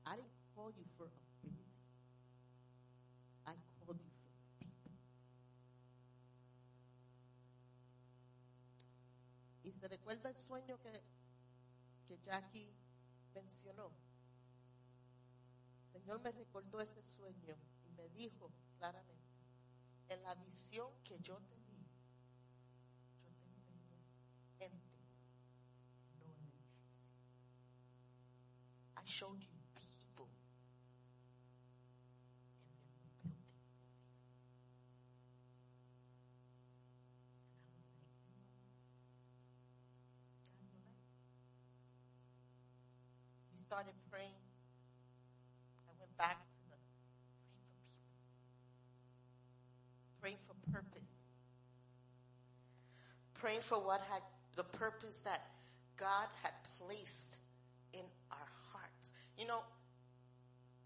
I didn't call you for a building. I called you for people. Y se el sueño que, que Jackie mencionó. El Señor me recordó ese sueño y me dijo claramente, en la visión que yo te di, yo te enseñé entes, no edificio. I showed you started praying. I went back to the praying for people, praying for purpose, praying for what had the purpose that God had placed in our hearts. You know,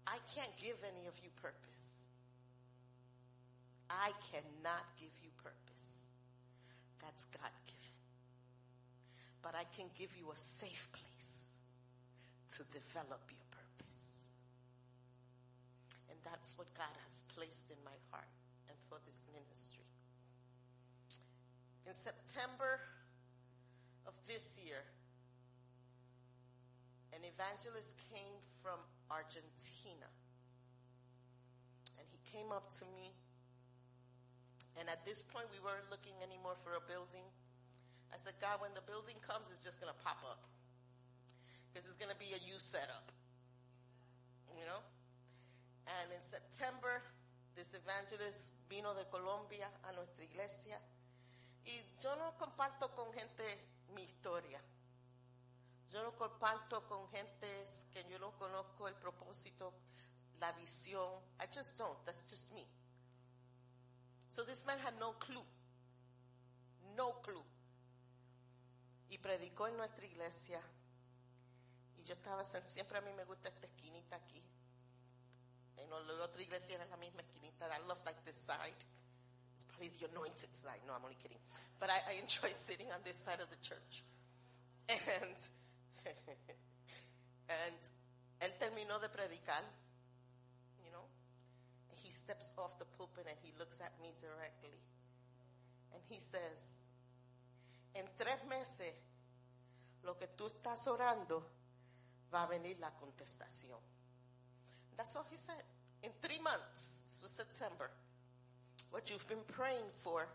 I can't give any of you purpose. I cannot give you purpose. That's God given. But I can give you a safe place to develop your purpose. And that's what God has placed in my heart and for this ministry. In September of this year, an evangelist came from Argentina. And he came up to me. And at this point, we weren't looking anymore for a building. I said, God, when the building comes, it's just going to pop up. Because it's going to be a youth setup. You know? And in September, this evangelist vino de Colombia a nuestra iglesia. Y yo no comparto con gente mi historia. Yo no comparto con gente que yo no conozco el propósito, la visión. I just don't. That's just me. So this man had no clue. No clue. Y predicó en nuestra iglesia. Yo estaba, siempre a mí me gusta esta esquinita aquí. En la otra iglesia era la misma esquinita. I love like this side. It's probably the anointed side. No, I'm only kidding. But I, I enjoy sitting on this side of the church. And, and él terminó de predicar, you know, he steps off the pulpit and he looks at me directly. And he says, en tres meses, lo que tú estás orando, va a venir la contestación. That's all he said. In three months, this was September, what you've been praying for,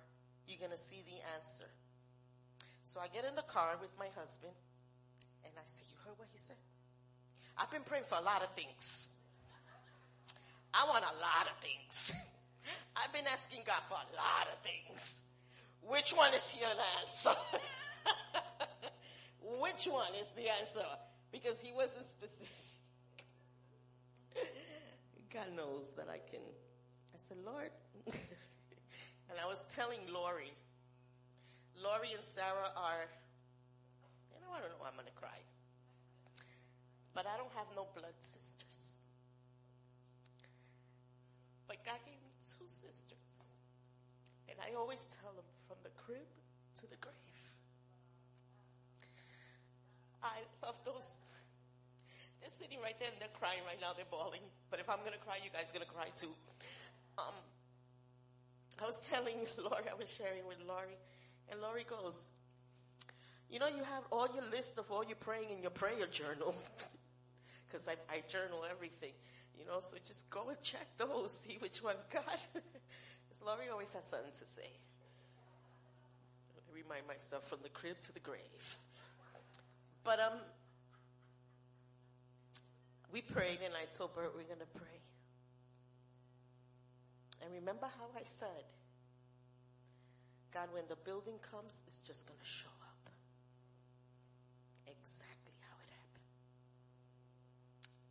you're going to see the answer. So I get in the car with my husband and I say, You heard what he said? I've been praying for a lot of things. I want a lot of things. I've been asking God for a lot of things. Which one is to answer? Which one is the answer? Because he wasn't specific. God knows that I can. I said, Lord, And I was telling Lori, Lori and Sarah are, you know, I don't know, I'm going to cry. But I don't have no blood sisters. But God gave me two sisters. And I always tell them from the crib to the grave. I love those. Sitting right there and they're crying right now. They're bawling. But if I'm going to cry, you guys going to cry too. Um, I was telling Lori, I was sharing with Lori, and Lori goes, You know, you have all your list of all your praying in your prayer journal. Because I, I journal everything, you know, so just go and check those, see which one God. Because Lori always has something to say. I remind myself from the crib to the grave. But um, we prayed and I told Bert we're going to pray. And remember how I said, God, when the building comes, it's just going to show up. Exactly how it happened.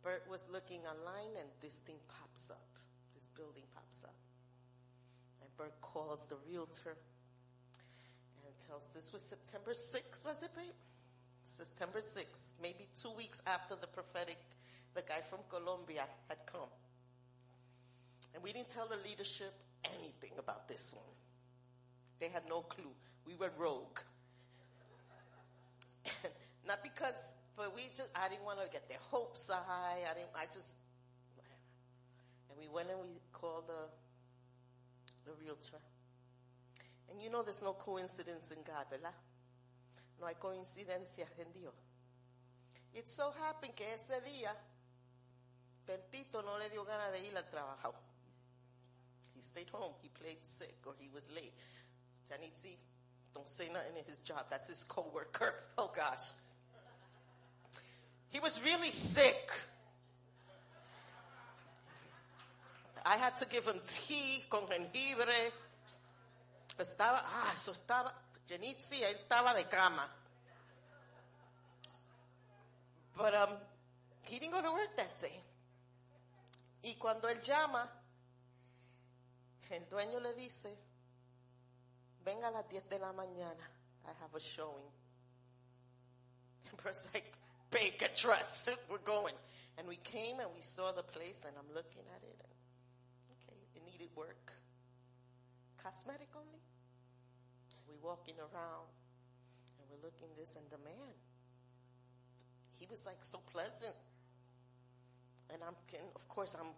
Bert was looking online and this thing pops up. This building pops up. And Bert calls the realtor and tells, this was September 6th, was it, babe? September 6th, maybe two weeks after the prophetic, the guy from Colombia had come. And we didn't tell the leadership anything about this one. They had no clue. We were rogue. Not because, but we just, I didn't want to get their hopes high. I didn't, I just. And we went and we called the, the realtor. And you know there's no coincidence in God, ¿verdad? No hay coincidencias en Dios. It so happened que ese día, Bertito no le dio ganas de ir al trabajo. He stayed home. He played sick or he was late. Janitzi, don't say nothing in his job. That's his coworker. Oh gosh. He was really sick. I had to give him tea con jengibre. Estaba, ah, eso estaba, Janitzi, él estaba de cama. But um, he didn't go to work that day. Y cuando él llama, el dueño le dice, venga a las 10 de la mañana, I have a showing. And Bert's like, get dressed, we're going. And we came and we saw the place and I'm looking at it and, okay, it needed work. Cosmetic only. We walking around and we're looking this and the man, he was like so pleasant. And I'm, and of course, I'm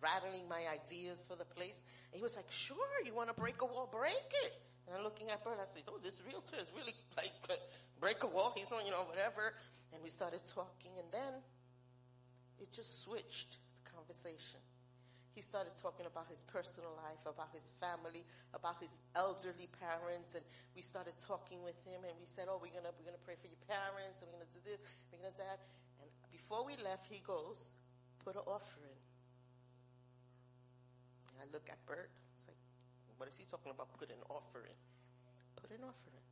rattling my ideas for the place. And he was like, sure, you want to break a wall, break it. And I'm looking at Bert, I said, oh, this realtor is really like, uh, break a wall. He's not, you know, whatever. And we started talking and then it just switched the conversation. He started talking about his personal life, about his family, about his elderly parents, and we started talking with him and we said, Oh, we're gonna we're gonna pray for your parents, and we're gonna do this, we're gonna do that. Before we left, he goes, Put an offering. And I look at Bert, it's like, what is he talking about? Put an offering. Put an offering.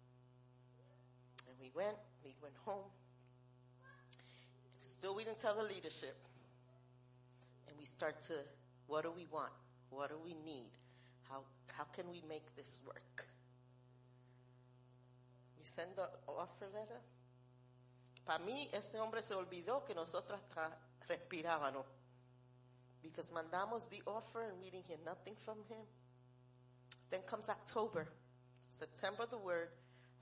And we went, we went home. Still we didn't tell the leadership. And we start to what do we want? What do we need? How, how can we make this work? We send the offer letter. Para mí, ese hombre se olvidó que nosotros respirábamos. Because mandamos the offer and we didn't hear nothing from him. Then comes October. September the word.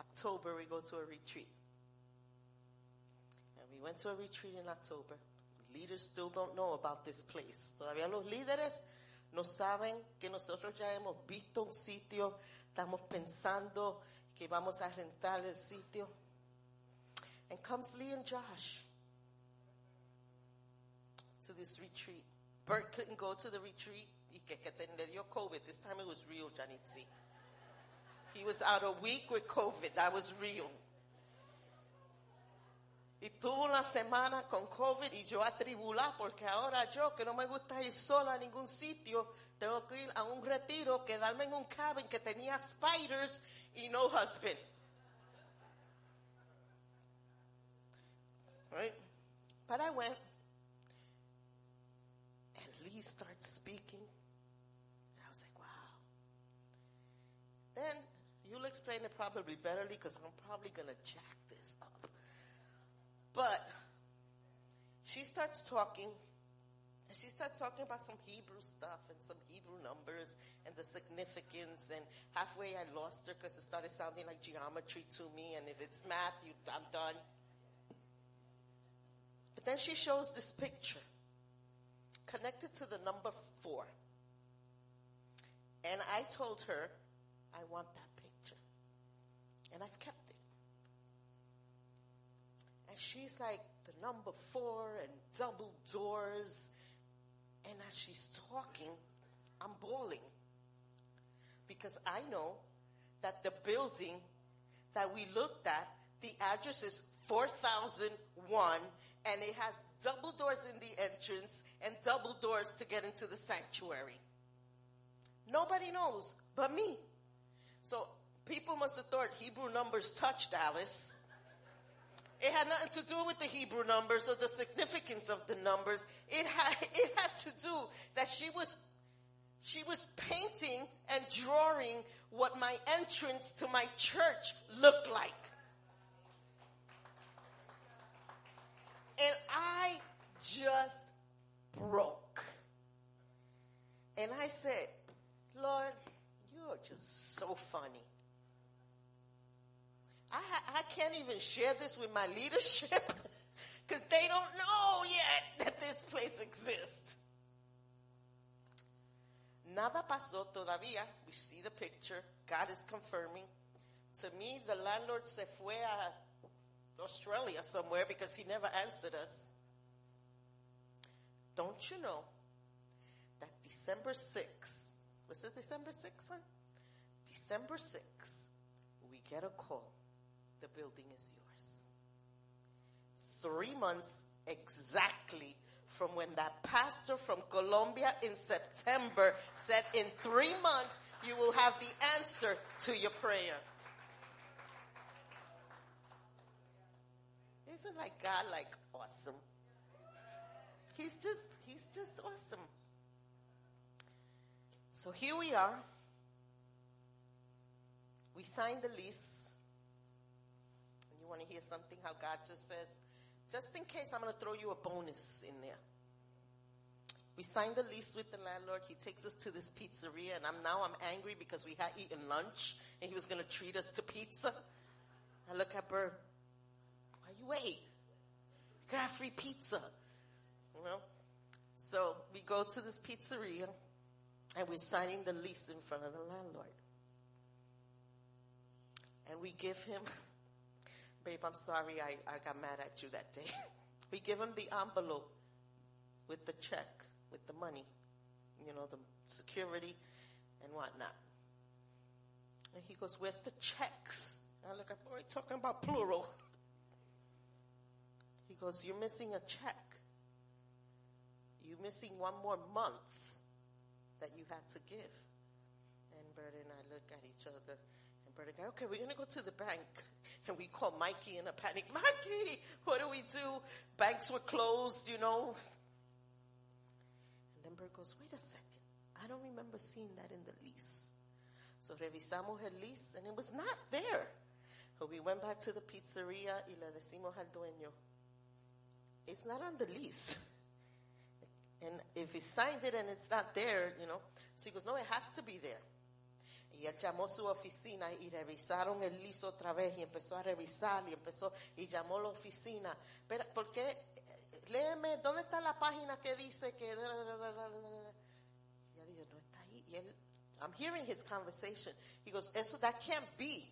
October we go to a retreat. And we went to a retreat in October. Leaders still don't know about this place. Todavía los líderes no saben que nosotros ya hemos visto un sitio, estamos pensando que vamos a rentar el sitio. And comes Lee and Josh to this retreat. Bert couldn't go to the retreat. Le dio COVID. This time it was real, Janitzi. He was out a week with COVID. That was real. Y tuvo una semana con COVID y yo atribulada porque ahora yo que no me gusta ir sola a ningún sitio, tengo que ir a un retiro, quedarme en un cabin que tenía spiders y no husband. Right? But I went and Lee starts speaking. And I was like, wow. Then you'll explain it probably betterly because I'm probably gonna jack this up. But she starts talking, and she starts talking about some Hebrew stuff and some Hebrew numbers and the significance. And halfway, I lost her because it started sounding like geometry to me. And if it's math, you, I'm done. But then she shows this picture connected to the number four. And I told her, I want that picture. And I've kept it. And she's like, the number four and double doors. And as she's talking, I'm bawling. Because I know that the building that we looked at, the address is 4001 and it has double doors in the entrance and double doors to get into the sanctuary. Nobody knows but me. So people must have thought Hebrew numbers touched Alice. It had nothing to do with the Hebrew numbers or the significance of the numbers. It had, it had to do that she was, she was painting and drawing what my entrance to my church looked like. And I just broke. And I said, Lord, you're just so funny. I, I can't even share this with my leadership because they don't know yet that this place exists. Nada pasó todavía. We see the picture. God is confirming. To me, the landlord se fue a Australia somewhere because he never answered us. Don't you know that December 6th, was it December 6th? Huh? December 6th, we get a call. The building is yours. Three months exactly from when that pastor from Colombia in September said, in three months, you will have the answer to your prayer. Isn't like God like awesome? He's just, he's just awesome. So here we are. We signed the lease. And you want to hear something how God just says, just in case I'm going to throw you a bonus in there. We signed the lease with the landlord. He takes us to this pizzeria and I'm now I'm angry because we had eaten lunch and he was going to treat us to pizza. I look at Bert. You wait? You could have free pizza. You know? So we go to this pizzeria and we're signing the lease in front of the landlord. And we give him, babe, I'm sorry I, I got mad at you that day. we give him the envelope with the check, with the money, you know, the security and whatnot. And he goes, where's the checks? I look at, boy, oh, talking about plural. Goes, you're missing a check. You're missing one more month that you had to give. And Bert and I look at each other and Bert and go, okay, we're going to go to the bank. And we call Mikey in a panic. Mikey, what do we do? Banks were closed, you know. And then Bert goes, wait a second. I don't remember seeing that in the lease. So revisamos el lease and it was not there. So we went back to the pizzeria y le decimos al dueño, it's not on the lease. And if he signed it and it's not there, you know. So he goes, no, it has to be there. Y él llamó su oficina y revisaron el liso otra vez y empezó a revisar y empezó y llamó la oficina. Pero, ¿por qué? Léeme, ¿dónde está la página que dice que... Y yo digo, no está ahí. Y él, I'm hearing his conversation. He goes, eso, that can't be.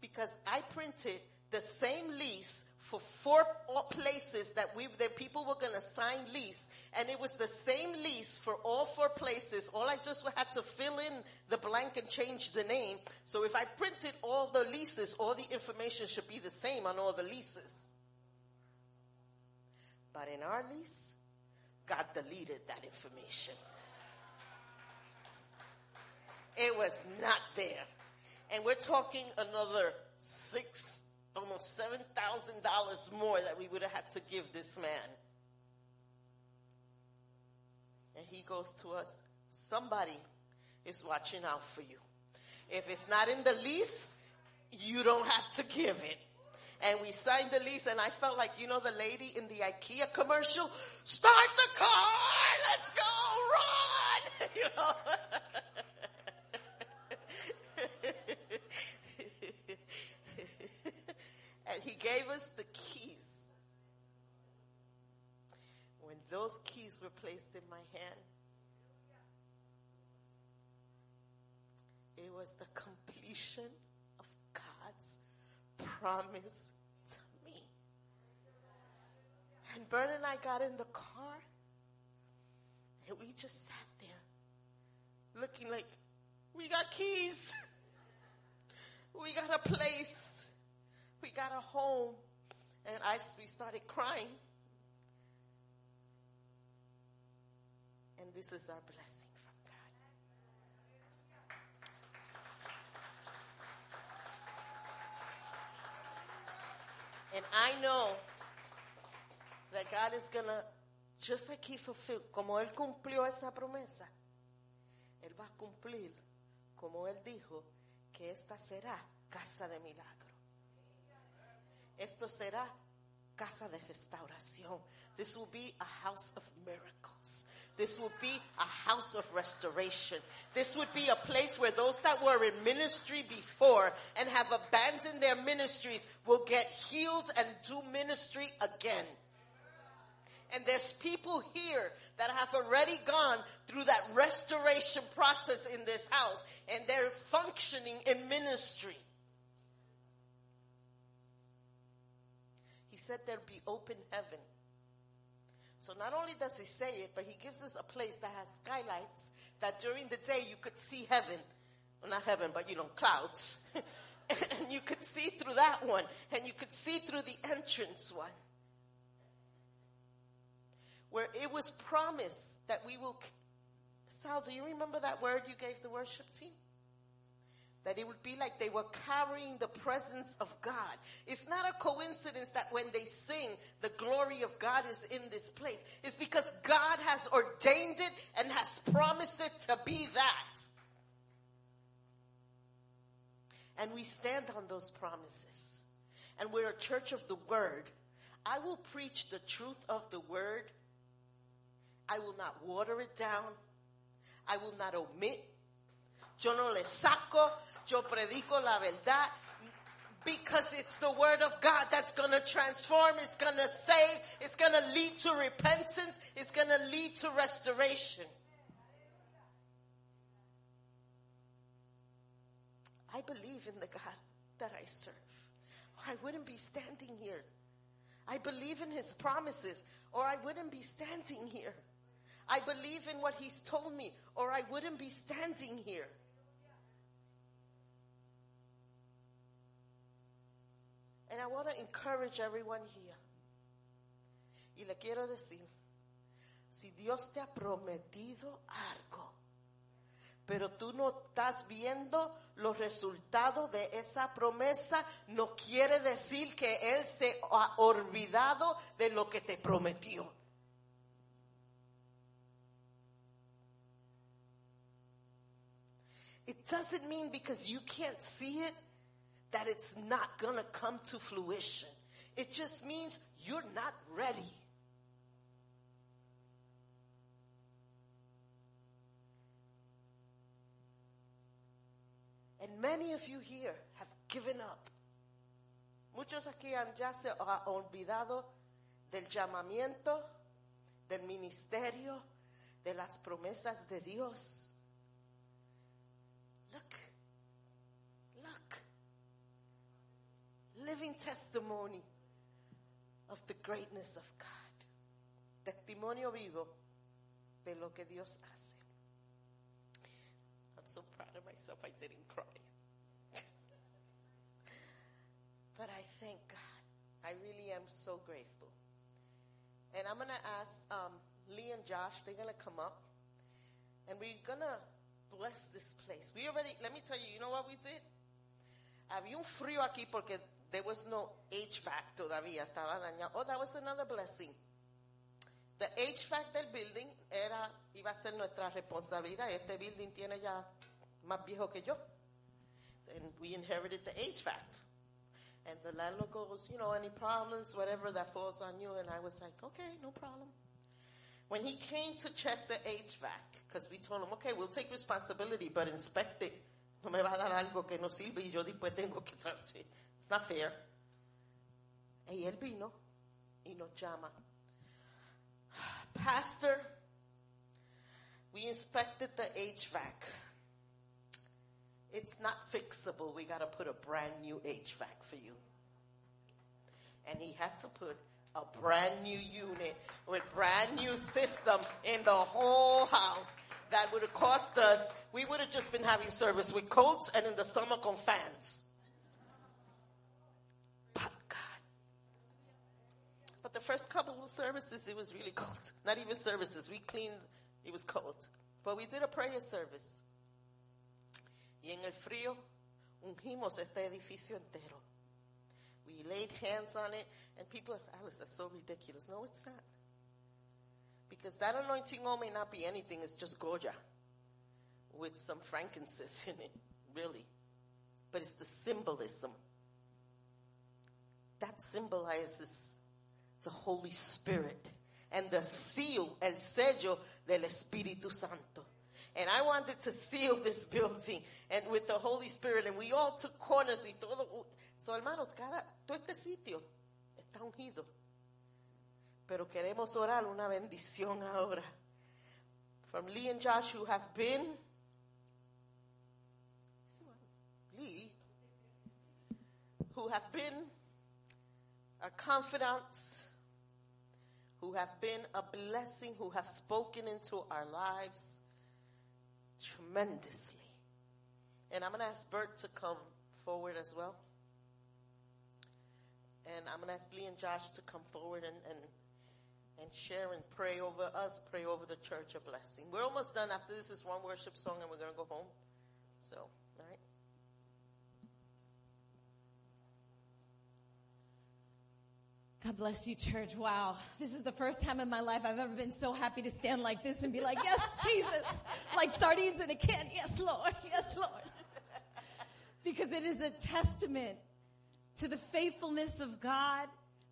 Because I printed the same lease for four places that we, that people were going to sign lease. And it was the same lease for all four places. All I just had to fill in the blank and change the name. So if I printed all the leases, all the information should be the same on all the leases. But in our lease, God deleted that information. It was not there. And we're talking another six, almost seven thousand dollars more that we would have had to give this man. And he goes to us, somebody is watching out for you. If it's not in the lease, you don't have to give it. And we signed the lease and I felt like, you know, the lady in the IKEA commercial, start the car, let's go, run, you know. and he gave us the keys. When those keys were placed in my hand, it was the completion of God's promise to me. And Bert and I got in the car and we just sat there looking like we got keys. we got a place. We got a home. And I, we started crying. And this is our blessing from God. And I know that God is gonna, just like He fulfilled, como Él cumplió esa promesa, Él va a cumplir, como Él dijo, que esta será casa de milagro. Esto será casa de restauración. This will be a house of miracles. This will be a house of restoration. This would be a place where those that were in ministry before and have abandoned their ministries will get healed and do ministry again. And there's people here that have already gone through that restoration process in this house and they're functioning in ministry. He said there'd be open heaven. So not only does he say it, but he gives us a place that has skylights that during the day you could see heaven. Well, not heaven, but you know, clouds. and you could see through that one and you could see through the entrance one where it was promised that we will. Sal, do you remember that word you gave the worship team? That it would be like they were carrying the presence of God. It's not a coincidence that when they sing, the glory of God is in this place. It's because God has ordained it and has promised it to be that. And we stand on those promises. And we're a church of the word. I will preach the truth of the word I will not water it down. I will not omit. Yo no le saco. Yo predico la verdad. Because it's the word of God that's going to transform. It's going to save. It's going to lead to repentance. It's going to lead to restoration. I believe in the God that I serve. Or I wouldn't be standing here. I believe in his promises or I wouldn't be standing here. I believe in what he's told me or I wouldn't be standing here. And I want to encourage everyone here. Y le quiero decir, si Dios te ha prometido algo, pero tú no estás viendo los resultados de esa promesa, no quiere decir que Él se ha olvidado de lo que te prometió. It doesn't mean because you can't see it that it's not going to come to fruition. It just means you're not ready. And many of you here have given up. Muchos aquí han ya se olvidado del llamamiento, del ministerio, de las promesas de Dios. Look. Living testimony of the greatness of God. Testimonio vivo de lo que Dios hace. I'm so proud of myself I didn't cry. but I thank God. I really am so grateful. And I'm going to ask um, Lee and Josh, they're going to come up. And we're going to bless this place. We already, let me tell you, you know what we did? Había un frío aquí porque there was no HVAC todavía, estaba dañado. Oh, that was another blessing. The HVAC del building era, iba a ser nuestra responsabilidad. Este building tiene ya más viejo que yo. and we inherited the HVAC. And the landlord goes, you know, any problems, whatever that falls on you. And I was like, okay, no problem. When he came to check the HVAC, because we told him, okay, we'll take responsibility, but inspect it. No me va a dar algo que no sirve y yo después tengo que Not fair. Y él vino y nos llama. Pastor, we inspected the HVAC. It's not fixable. We got to put a brand new HVAC for you. And he had to put a brand new unit with brand new system in the whole house. That would have cost us, we would have just been having service with coats and in the summer con fans. But God. But the first couple of services, it was really cold. Not even services. We cleaned, it was cold. But we did a prayer service. Y en el frío ungimos este edificio entero. We laid hands on it, and people, Alice, that's so ridiculous. No, it's not. Because that anointing oil may not be anything, it's just Goya with some frankincense in it, really. But it's the symbolism. That symbolizes the Holy Spirit and the seal, el sello del Espíritu Santo. And I wanted to seal this building and with the Holy Spirit and we all took corners y todo. So hermanos, cada, todo este sitio está ungido. Pero queremos orar una bendición ahora. From Lee and Josh who have been, Lee, who have been our confidants, who have been a blessing, who have spoken into our lives tremendously. And I'm going to ask Bert to come forward as well. And I'm going to ask Lee and Josh to come forward and, and, and share and pray over us, pray over the church a blessing. We're almost done. After this is one worship song and we're going to go home. So, all right. God bless you, church. Wow. This is the first time in my life I've ever been so happy to stand like this and be like, yes, Jesus. Like sardines in a can. Yes, Lord. Yes, Lord. Because it is a testament to the faithfulness of God,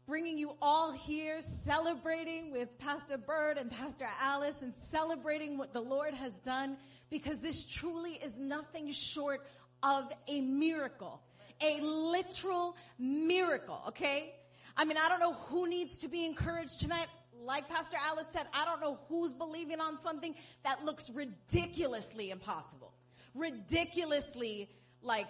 bringing you all here, celebrating with Pastor Bert and Pastor Alice and celebrating what the Lord has done because this truly is nothing short of a miracle. A literal miracle, okay? I mean, I don't know who needs to be encouraged tonight. Like Pastor Alice said, I don't know who's believing on something that looks ridiculously impossible. Ridiculously like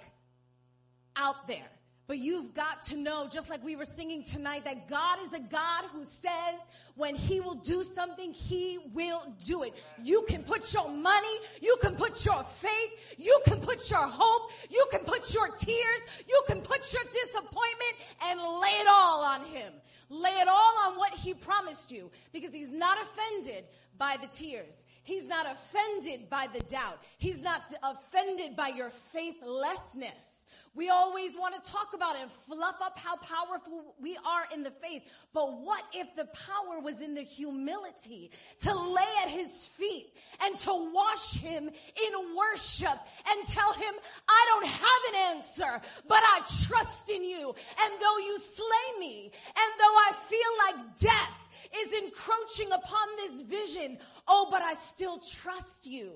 out there. But you've got to know, just like we were singing tonight, that God is a God who says when He will do something, He will do it. You can put your money, you can put your faith, you can put your hope, you can put your tears, you can put your disappointment and lay it all on Him. Lay it all on what He promised you because He's not offended by the tears. He's not offended by the doubt. He's not offended by your faithlessness. We always want to talk about and fluff up how powerful we are in the faith. But what if the power was in the humility to lay at his feet and to wash him in worship and tell him, I don't have an answer, but I trust in you. And though you slay me and though I feel like death is encroaching upon this vision, oh, but I still trust you.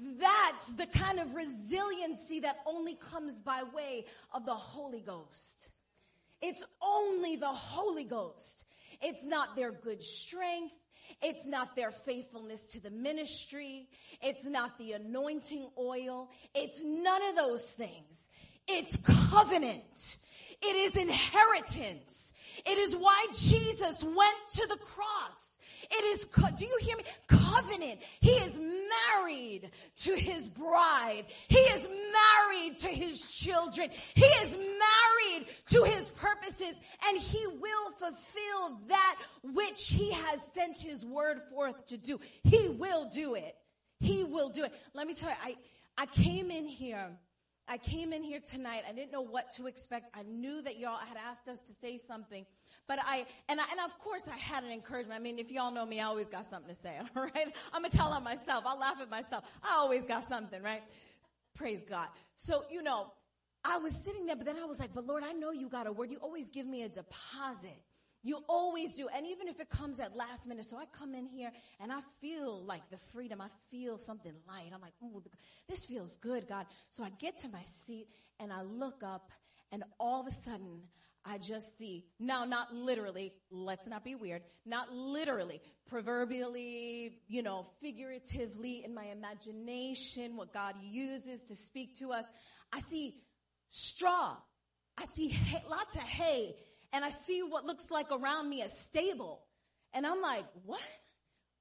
That's the kind of resiliency that only comes by way of the Holy Ghost. It's only the Holy Ghost. It's not their good strength. It's not their faithfulness to the ministry. It's not the anointing oil. It's none of those things. It's covenant. It is inheritance. It is why Jesus went to the cross. It is, co- do you hear me? Covenant. He is married to his bride. He is married to his children. He is married to his purposes and he will fulfill that which he has sent his word forth to do. He will do it. He will do it. Let me tell you, I, I came in here I came in here tonight. I didn't know what to expect. I knew that y'all had asked us to say something, but I, and I, and of course I had an encouragement. I mean, if y'all know me, I always got something to say, all right? I'm gonna tell on myself. I'll laugh at myself. I always got something, right? Praise God. So, you know, I was sitting there, but then I was like, but Lord, I know you got a word. You always give me a deposit. You always do. And even if it comes at last minute, so I come in here and I feel like the freedom. I feel something light. I'm like, oh, this feels good, God. So I get to my seat and I look up and all of a sudden I just see, now not literally, let's not be weird, not literally, proverbially, you know, figuratively in my imagination, what God uses to speak to us. I see straw. I see hay, lots of hay and I see what looks like around me a stable. And I'm like, what?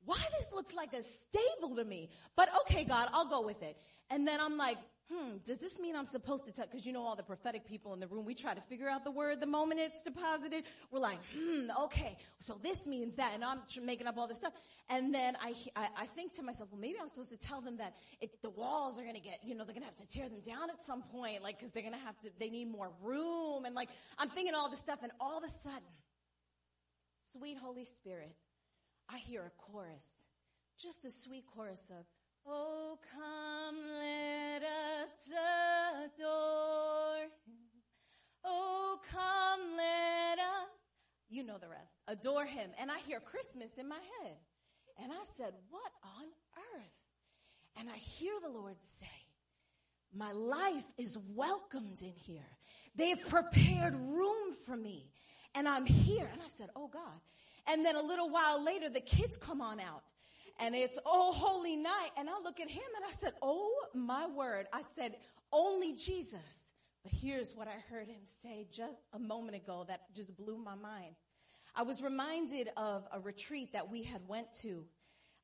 Why this looks like a stable to me? But okay, God, I'll go with it. And then I'm like, hmm, does this mean I'm supposed to tell? Because you know all the prophetic people in the room, we try to figure out the word the moment it's deposited. We're like, hmm, okay, so this means that, and I'm making up all this stuff. And then I, I, I think to myself, well, maybe I'm supposed to tell them that it, the walls are going to get, you know, they're going to have to tear them down at some point, like, because they're going to have to, they need more room, and like, I'm thinking all this stuff, and all of a sudden, sweet Holy Spirit, I hear a chorus, just the sweet chorus of, Oh, come, let us adore him. Oh, come, let us. You know the rest. Adore him. And I hear Christmas in my head. And I said, What on earth? And I hear the Lord say, My life is welcomed in here. They've prepared room for me. And I'm here. And I said, Oh God. And then a little while later, the kids come on out and it's oh holy night. And i look at him and i said oh my word. I said only jesus. But here's what i heard him say just a moment ago that just blew my mind. I was reminded of a retreat that we had went to.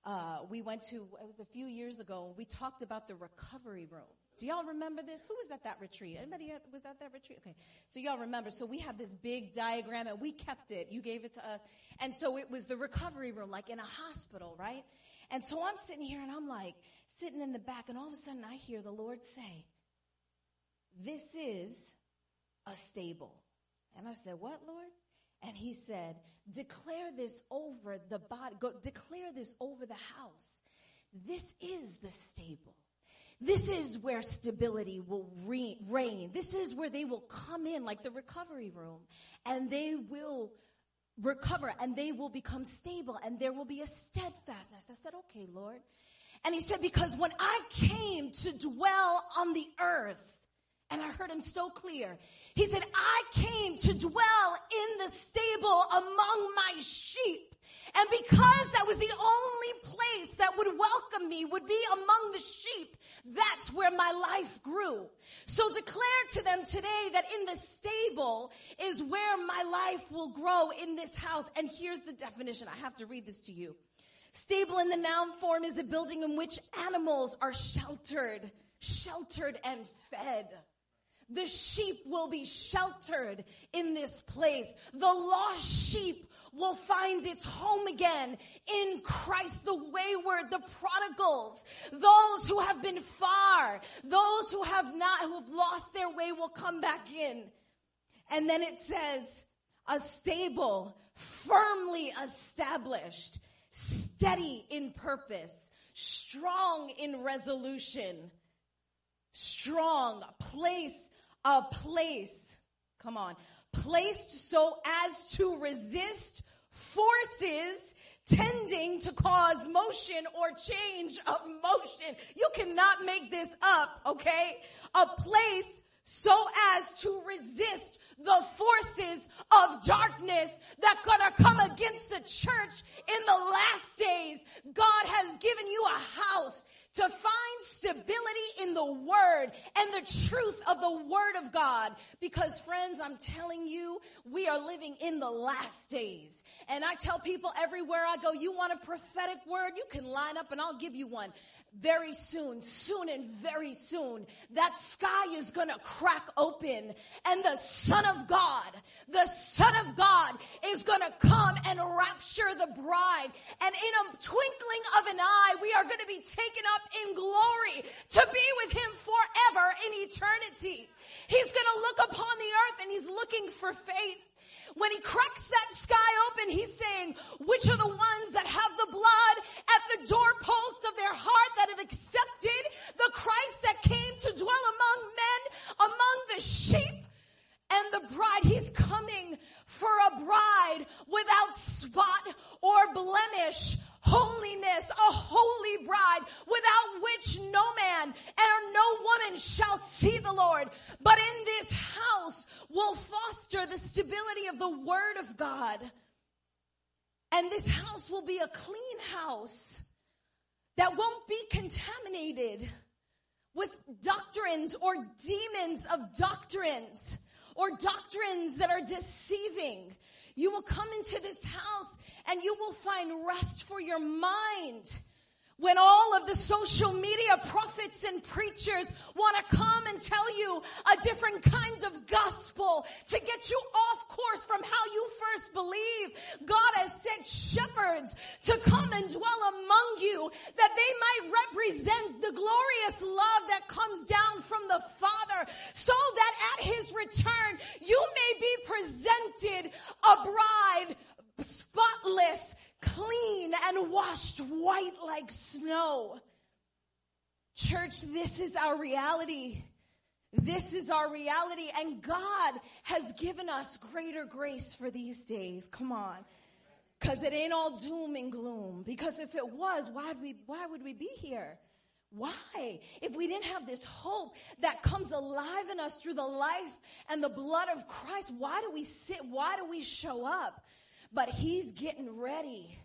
Uh, we went to it was a few years ago we talked about the recovery room do y'all remember this? Who was at that retreat? Anybody was at that retreat? Okay. So y'all remember. So we have this big diagram and we kept it. You gave it to us. And so it was the recovery room, like in a hospital, right? And so I'm sitting here and I'm like sitting in the back and all of a sudden I hear the Lord say, this is a stable. And I said, what, Lord? And he said, declare this over the body, go, declare this over the house. This is the stable. This is where stability will re- reign. This is where they will come in like the recovery room and they will recover and they will become stable and there will be a steadfastness. I said, okay, Lord. And he said, because when I came to dwell on the earth, and I heard him so clear. He said, I came to dwell in the stable among my sheep. And because that was the only place that would welcome me would be among the sheep, that's where my life grew. So declare to them today that in the stable is where my life will grow in this house. And here's the definition. I have to read this to you. Stable in the noun form is a building in which animals are sheltered, sheltered and fed. The sheep will be sheltered in this place. The lost sheep will find its home again in Christ, the wayward, the prodigals, those who have been far, those who have not, who have lost their way will come back in. And then it says, a stable, firmly established, steady in purpose, strong in resolution, strong, place, a place, come on, placed so as to resist forces tending to cause motion or change of motion. You cannot make this up, okay? A place so as to resist the forces of darkness that gonna come against the church in the last days. God has given you a house to find stability in the word and the truth of the word of God. Because friends, I'm telling you, we are living in the last days. And I tell people everywhere I go, you want a prophetic word? You can line up and I'll give you one very soon, soon and very soon, that sky is gonna crack open and the Son of God, the Son of God is gonna come and rapture the bride. And in a twinkling of an eye, we are gonna be taken up in glory to be with Him forever in eternity. He's gonna look upon the earth and He's looking for faith. When he cracks that sky open, he's saying, which are the ones that have the blood at the doorposts of their heart that have accepted the Christ that came to dwell among men, among the sheep and the bride. He's coming for a bride without spot or blemish, holiness, a holy bride, without which no man and no woman shall see the Lord. But in this house will foster the stability of the word of God. And this house will be a clean house that won't be contaminated with doctrines or demons of doctrines or doctrines that are deceiving. You will come into this house and you will find rest for your mind. When all of the social media prophets and preachers want to come and tell you a different kind of gospel to get you off course from how you first believe, God has sent shepherds to come and dwell among you that they might represent the glorious love that comes down from the Father so that at his return you may be presented a bride spotless, clean, and washed white like snow. Church, this is our reality. This is our reality and God has given us greater grace for these days. Come on. Cause it ain't all doom and gloom. Because if it was, why would we, why would we be here? Why? If we didn't have this hope that comes alive in us through the life and the blood of Christ, why do we sit? Why do we show up? But he's getting ready.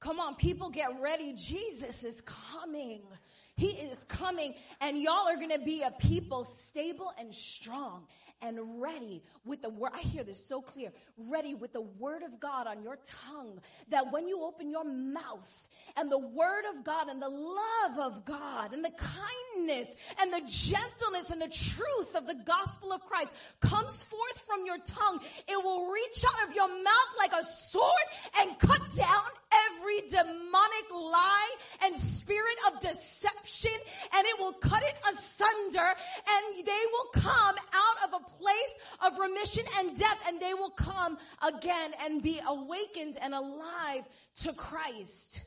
Come on, people get ready. Jesus is coming. He is coming and y'all are going to be a people stable and strong and ready with the word. I hear this so clear. Ready with the word of God on your tongue that when you open your mouth and the word of God and the love of God and the kindness and the gentleness and the truth of the gospel of Christ comes forth from your tongue, it will reach out of your mouth like a sword and cut down every demonic lie and spirit of deception and it will cut it asunder and they will come out of a place of remission and death and they will come again and be awakened and alive to Christ.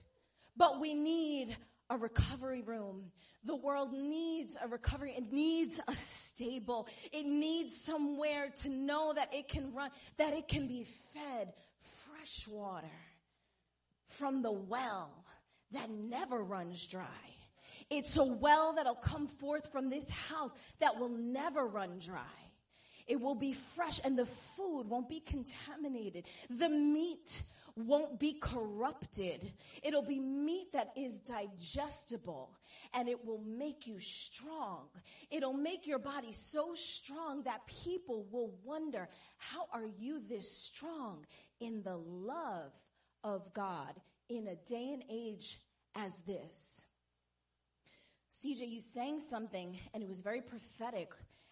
But we need a recovery room. The world needs a recovery. It needs a stable. It needs somewhere to know that it can run, that it can be fed fresh water from the well that never runs dry. It's a well that'll come forth from this house that will never run dry. It will be fresh and the food won't be contaminated. The meat won't be corrupted. It'll be meat that is digestible and it will make you strong. It'll make your body so strong that people will wonder, how are you this strong in the love of God in a day and age as this? CJ, you sang something and it was very prophetic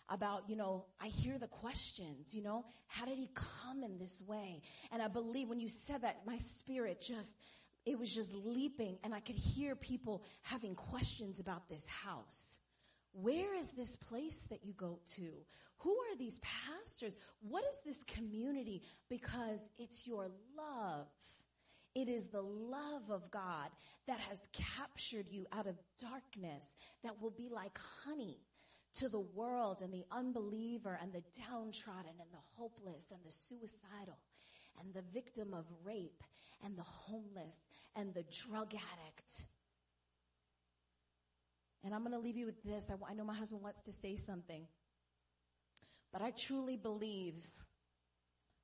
about, you know, I hear the questions, you know, how did he come in this way? And I believe when you said that, my spirit just, it was just leaping and I could hear people having questions about this house. Where is this place that you go to? Who are these pastors? What is this community? Because it's your love. It is the love of God that has captured you out of darkness that will be like honey to the world and the unbeliever and the downtrodden and the hopeless and the suicidal and the victim of rape and the homeless and the drug addict. And I'm going to leave you with this. I, I know my husband wants to say something. But I truly believe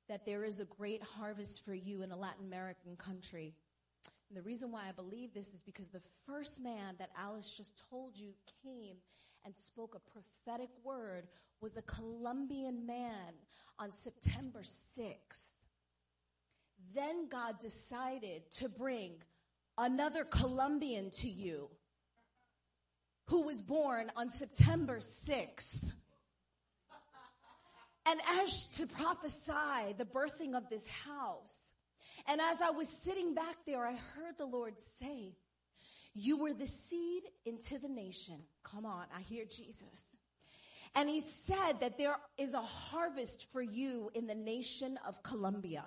that there is a great harvest for you in a Latin American country. And the reason why I believe this is because the first man that Alice just told you came and spoke a prophetic word was a Colombian man on September 6th. Then God decided to bring another Colombian to you who was born on September 6th. And as to prophesy the birthing of this house, and as I was sitting back there, I heard the Lord say, you were the seed into the nation. Come on, I hear Jesus. And he said that there is a harvest for you in the nation of Colombia.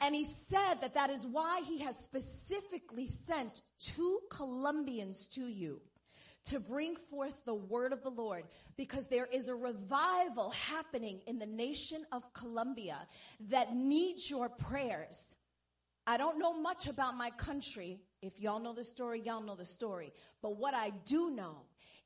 And he said that that is why he has specifically sent two Colombians to you to bring forth the word of the Lord because there is a revival happening in the nation of Colombia that needs your prayers. I don't know much about my country. If y'all know the story, y'all know the story. But what I do know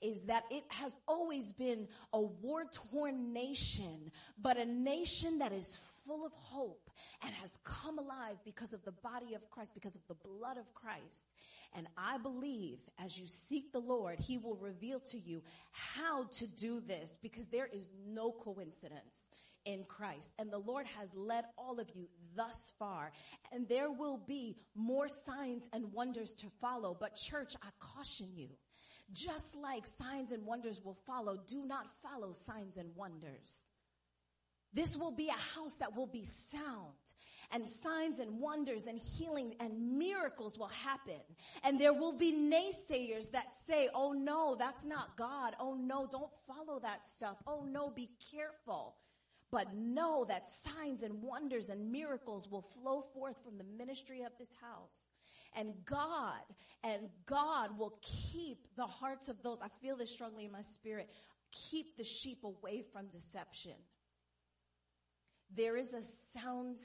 is that it has always been a war torn nation, but a nation that is full of hope and has come alive because of the body of Christ, because of the blood of Christ. And I believe as you seek the Lord, He will reveal to you how to do this because there is no coincidence in Christ. And the Lord has led all of you thus far. And there will be more signs and wonders to follow. But church, I caution you. Just like signs and wonders will follow, do not follow signs and wonders. This will be a house that will be sound and signs and wonders and healing and miracles will happen. And there will be naysayers that say, oh no, that's not God. Oh no, don't follow that stuff. Oh no, be careful. But know that signs and wonders and miracles will flow forth from the ministry of this house. And God, and God will keep the hearts of those, I feel this strongly in my spirit, keep the sheep away from deception. There is a sound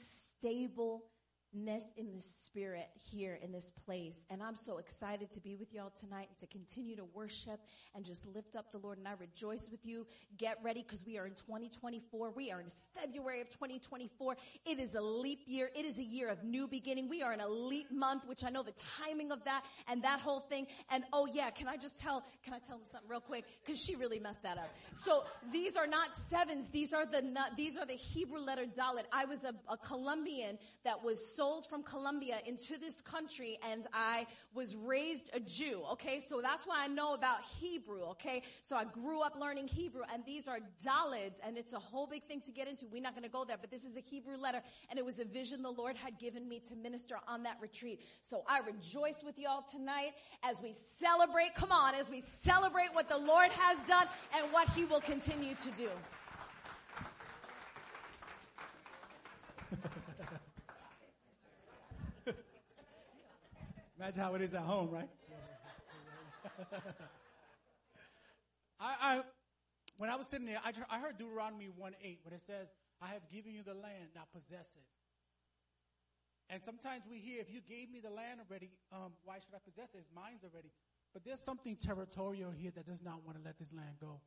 stableness in the spirit here in this place. And I'm so excited to be with y'all tonight and to continue to worship and just lift up the Lord. And I rejoice with you. Get ready because we are in 2024. We are in February of 2024. It is a leap year. It is a year of new beginning. We are in a leap month, which I know the timing of that and that whole thing. And oh yeah, can I just tell, can I tell them something real quick? Cause she really messed that up. So these are not sevens. These are the, these are the Hebrew letter Dalet. I was a, a Colombian that was sold from Colombia into this country and I was raised a Jew. Okay. So that's why I know about Hebrew. Okay. So I grew up learning Hebrew and these are Dalets and it's a whole big thing to get into. We're not going to go there, but this is a Hebrew letter and it was a vision the Lord had given me to minister on that retreat. So I rejoice with y'all tonight as we celebrate. Come on, as we celebrate what the Lord has done and what he will continue to do. Imagine how it is at home, right? I, I, when I was sitting there, I, I heard Deuteronomy 1 8, but it says, I have given you the land, now possess it. And sometimes we hear, if you gave me the land already, um, why should I possess it? It's mine already. But there's something territorial here that does not want to let this land go.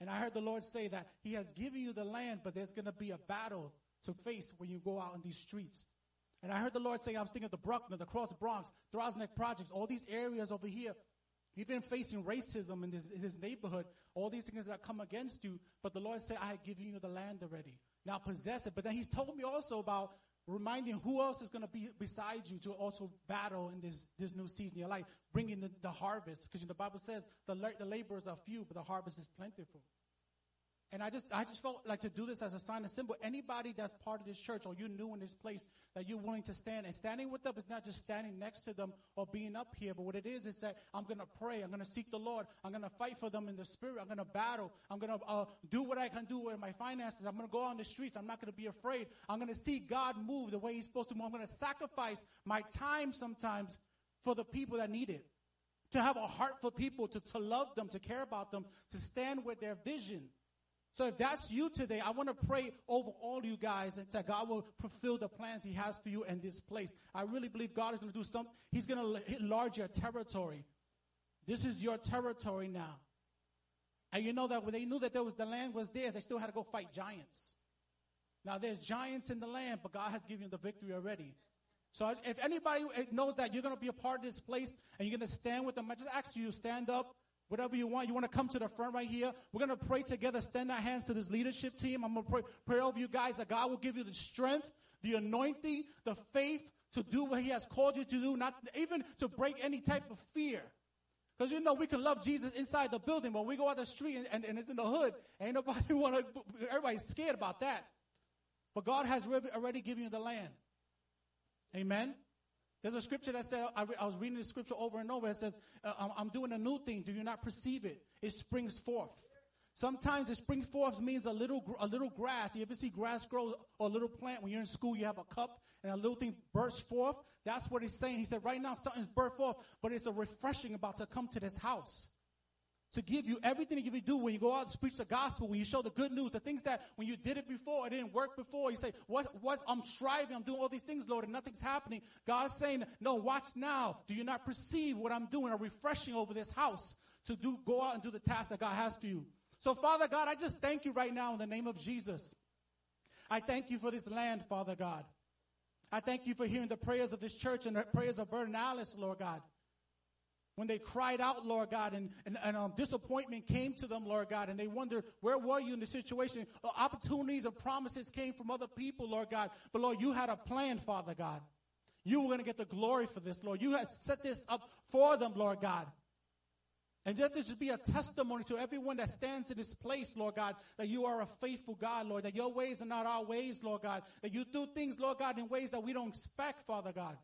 And I heard the Lord say that He has given you the land, but there's going to be a battle to face when you go out in these streets. And I heard the Lord say, I was thinking of the Bruckner, the Cross Bronx, Throgs Neck Projects, all these areas over here. Even facing racism in this, in neighborhood, all these things that come against you. But the Lord said, I have given you the land already. Now possess it. But then He's told me also about reminding who else is going to be beside you to also battle in this, this new season of your life, bringing the, the harvest. Because the Bible says the, the laborers are few, but the harvest is plentiful. And I just, I just felt like to do this as a sign and symbol. Anybody that's part of this church or you're new in this place that you're willing to stand and standing with them is not just standing next to them or being up here, but what it is is that I'm going to pray. I'm going to seek the Lord. I'm going to fight for them in the spirit. I'm going to battle. I'm going to uh, do what I can do with my finances. I'm going to go on the streets. I'm not going to be afraid. I'm going to see God move the way He's supposed to move. I'm going to sacrifice my time sometimes for the people that need it. To have a heart for people, to, to love them, to care about them, to stand with their vision. So if that's you today, I want to pray over all you guys and that God will fulfill the plans He has for you in this place. I really believe God is going to do something. He's going to enlarge your territory. This is your territory now. And you know that when they knew that there was the land was theirs, they still had to go fight giants. Now there's giants in the land, but God has given you the victory already. So if anybody knows that you're going to be a part of this place and you're going to stand with them, I just ask you stand up Whatever you want, you want to come to the front right here. We're going to pray together, stand our hands to this leadership team. I'm going to pray, pray over you guys that God will give you the strength, the anointing, the faith to do what he has called you to do, not even to break any type of fear. Because you know we can love Jesus inside the building, but we go out the street and, and, and it's in the hood. Ain't nobody want to, everybody's scared about that. But God has already given you the land. Amen. There's a scripture that says, I, re- I, was reading the scripture over and over. It says, uh, I'm, I'm doing a new thing. Do you not perceive it? It springs forth. Sometimes it springs forth means a little, a little grass. You ever see grass grow or a little plant when you're in school, you have a cup and a little thing bursts forth? That's what he's saying. He said, right now something's burst forth, but it's a refreshing about to come to this house to give you everything that you do when you go out and preach the gospel, when you show the good news, the things that when you did it before, it didn't work before. You say, what, what, I'm striving, I'm doing all these things, Lord, and nothing's happening. God's saying, no, watch now. Do you not perceive what I'm doing? A refreshing over this house to do, go out and do the task that God has for you. So Father God, I just thank you right now in the name of Jesus. I thank you for this land, Father God. I thank you for hearing the prayers of this church and the prayers of Alice, Lord God. When they cried out, Lord God, and, and, and um, disappointment came to them, Lord God, and they wondered, where were you in the situation? Uh, opportunities and promises came from other people, Lord God. But Lord, you had a plan, Father God. You were going to get the glory for this, Lord. You had set this up for them, Lord God. And let this be a testimony to everyone that stands in this place, Lord God, that you are a faithful God, Lord, that your ways are not our ways, Lord God, that you do things, Lord God, in ways that we don't expect, Father God.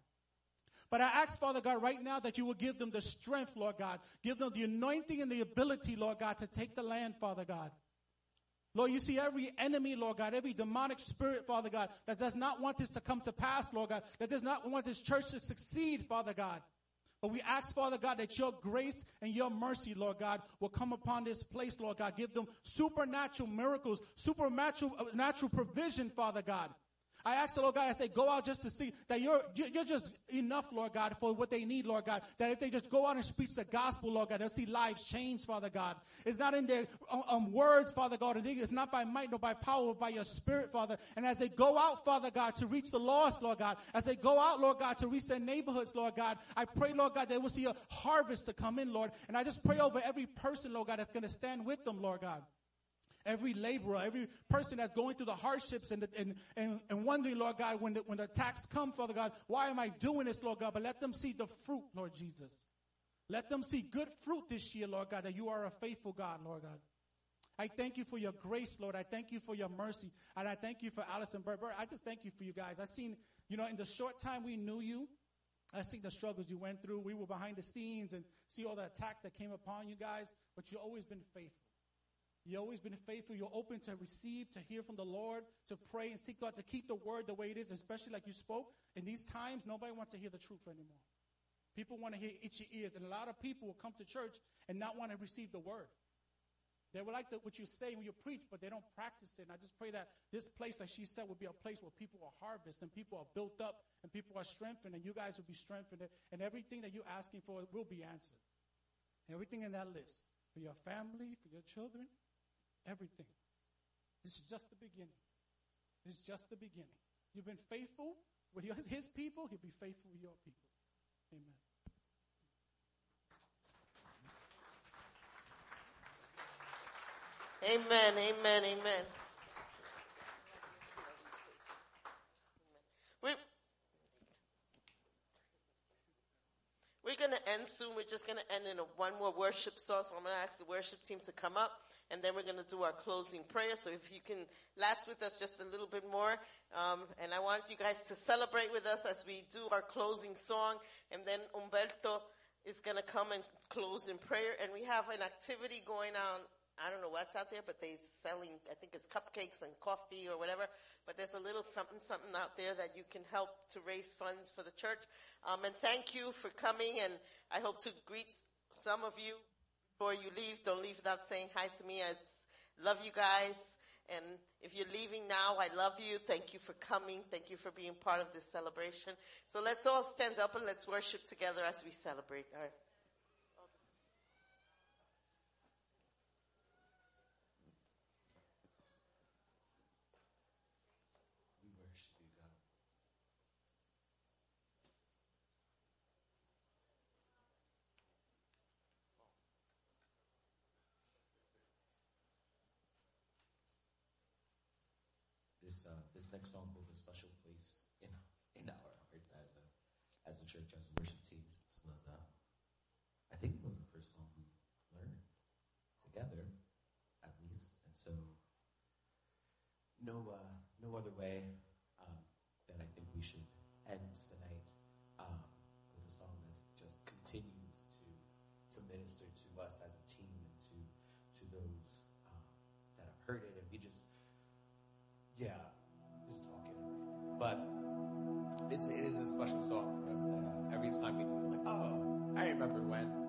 But I ask, Father God, right now that you will give them the strength, Lord God. Give them the anointing and the ability, Lord God, to take the land, Father God. Lord, you see every enemy, Lord God, every demonic spirit, Father God, that does not want this to come to pass, Lord God, that does not want this church to succeed, Father God. But we ask, Father God, that your grace and your mercy, Lord God, will come upon this place, Lord God. Give them supernatural miracles, supernatural uh, natural provision, Father God. I ask the Lord God as they go out just to see that you're, you're just enough, Lord God, for what they need, Lord God. That if they just go out and speak the gospel, Lord God, they'll see lives change, Father God. It's not in their um, um, words, Father God. It's not by might nor by power, but by your spirit, Father. And as they go out, Father God, to reach the lost, Lord God, as they go out, Lord God, to reach their neighborhoods, Lord God, I pray, Lord God, they will see a harvest to come in, Lord. And I just pray over every person, Lord God, that's going to stand with them, Lord God every laborer, every person that's going through the hardships and, and, and, and wondering, Lord God, when the, when the attacks come, Father God, why am I doing this, Lord God? But let them see the fruit, Lord Jesus. Let them see good fruit this year, Lord God, that you are a faithful God, Lord God. I thank you for your grace, Lord. I thank you for your mercy. And I thank you for Alice and Bert. I just thank you for you guys. I've seen, you know, in the short time we knew you, I see the struggles you went through. We were behind the scenes and see all the attacks that came upon you guys, but you've always been faithful. You've always been faithful. You're open to receive, to hear from the Lord, to pray and seek God, to keep the word the way it is, especially like you spoke. In these times, nobody wants to hear the truth anymore. People want to hear itchy ears, and a lot of people will come to church and not want to receive the word. They will like the, what you say when you preach, but they don't practice it. And I just pray that this place, like she said, will be a place where people are harvested and people are built up and people are strengthened and you guys will be strengthened and everything that you're asking for will be answered. Everything in that list for your family, for your children, everything. This is just the beginning. This is just the beginning. You've been faithful with his people, he'll be faithful with your people. Amen. Amen, amen, amen. We're, we're going to end soon. We're just going to end in a, one more worship song. So I'm going to ask the worship team to come up, and then we're going to do our closing prayer. So if you can last with us just a little bit more, um, and I want you guys to celebrate with us as we do our closing song, and then Umberto is going to come and close in prayer. And we have an activity going on I don't know what's out there, but they're selling, I think it's cupcakes and coffee or whatever, but there's a little something, something out there that you can help to raise funds for the church. Um, and thank you for coming and I hope to greet some of you before you leave. Don't leave without saying hi to me. I love you guys. And if you're leaving now, I love you. Thank you for coming. Thank you for being part of this celebration. So let's all stand up and let's worship together as we celebrate our this next song holds a special place in in our hearts as a as a church as a worship team. Remember when.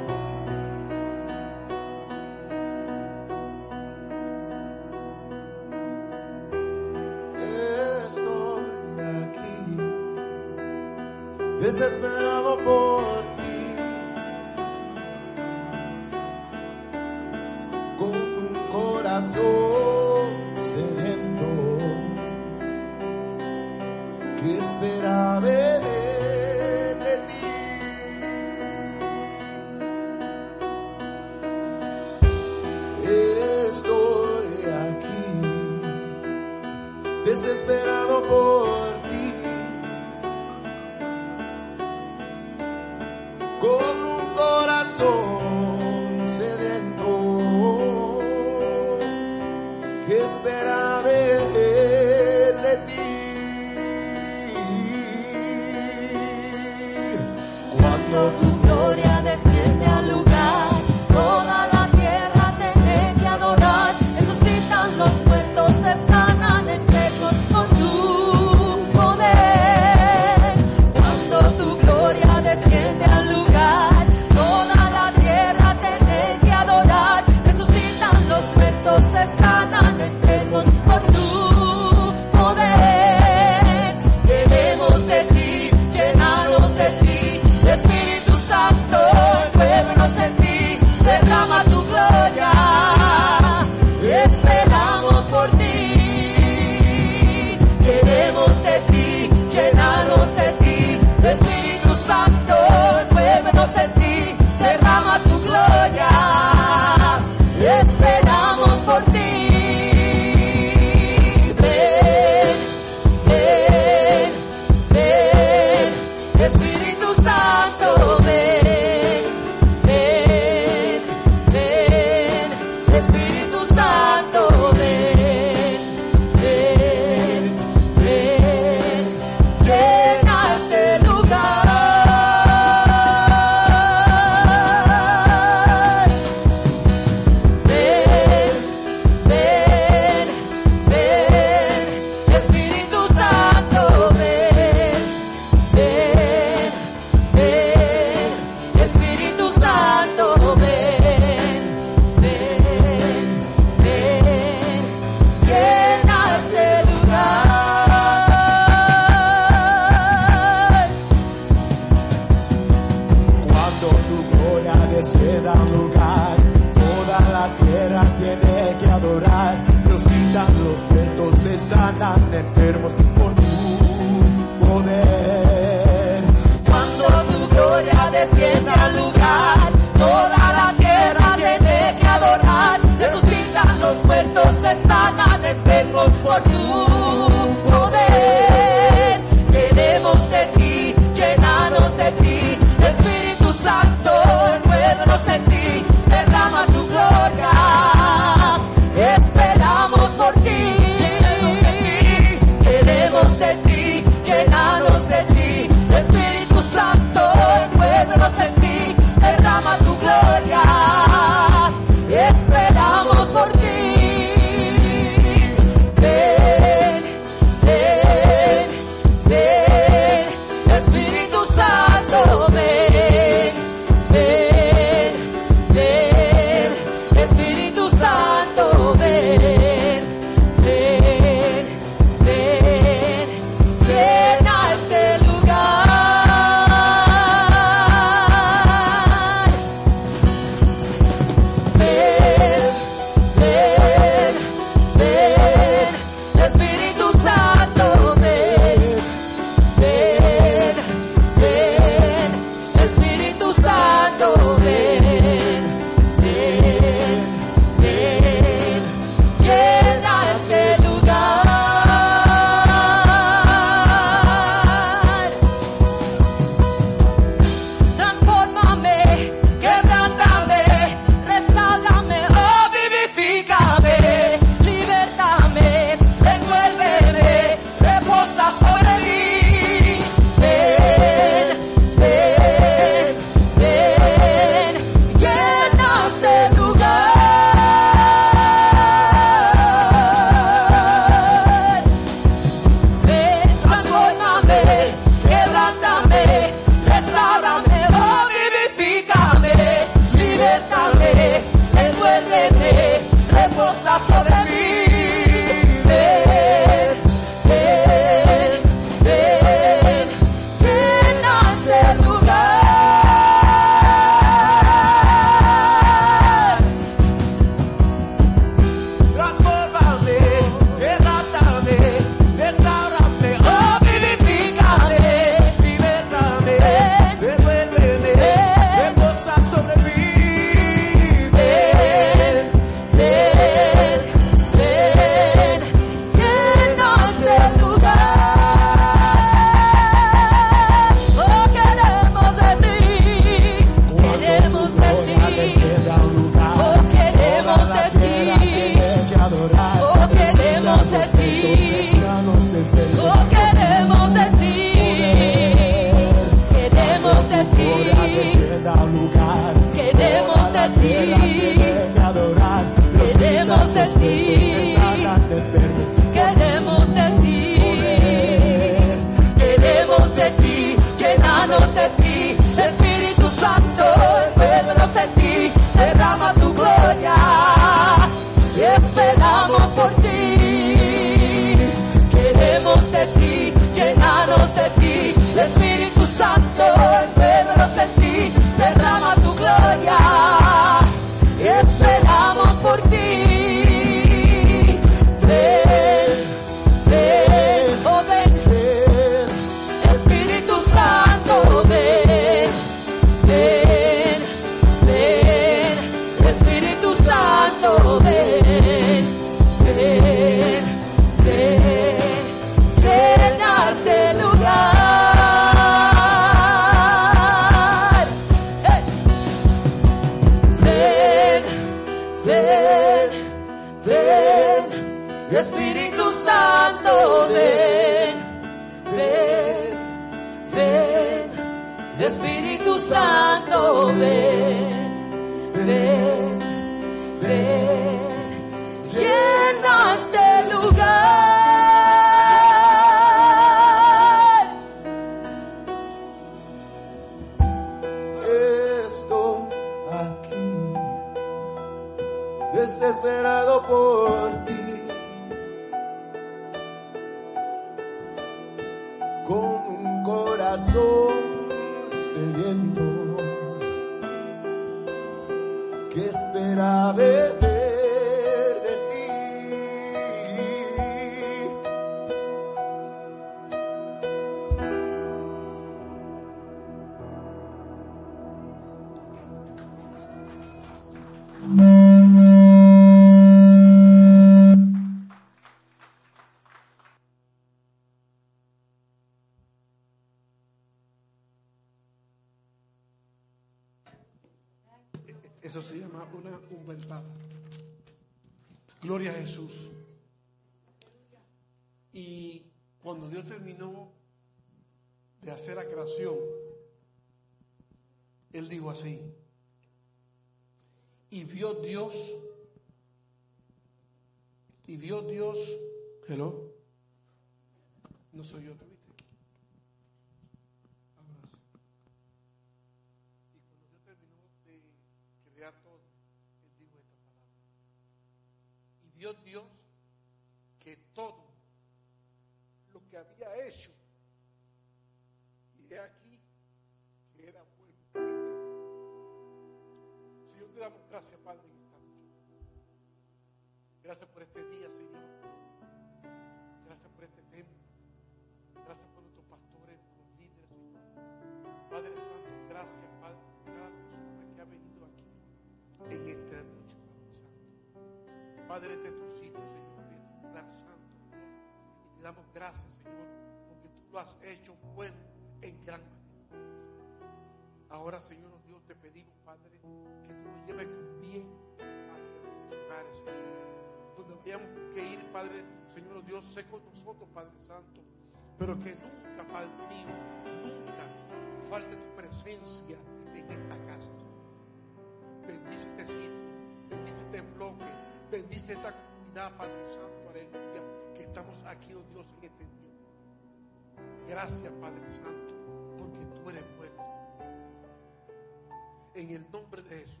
en el nombre de Jesús.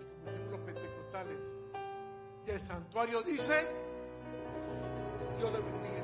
Y como dicen los pentecostales, y el santuario dice, Dios le bendiga.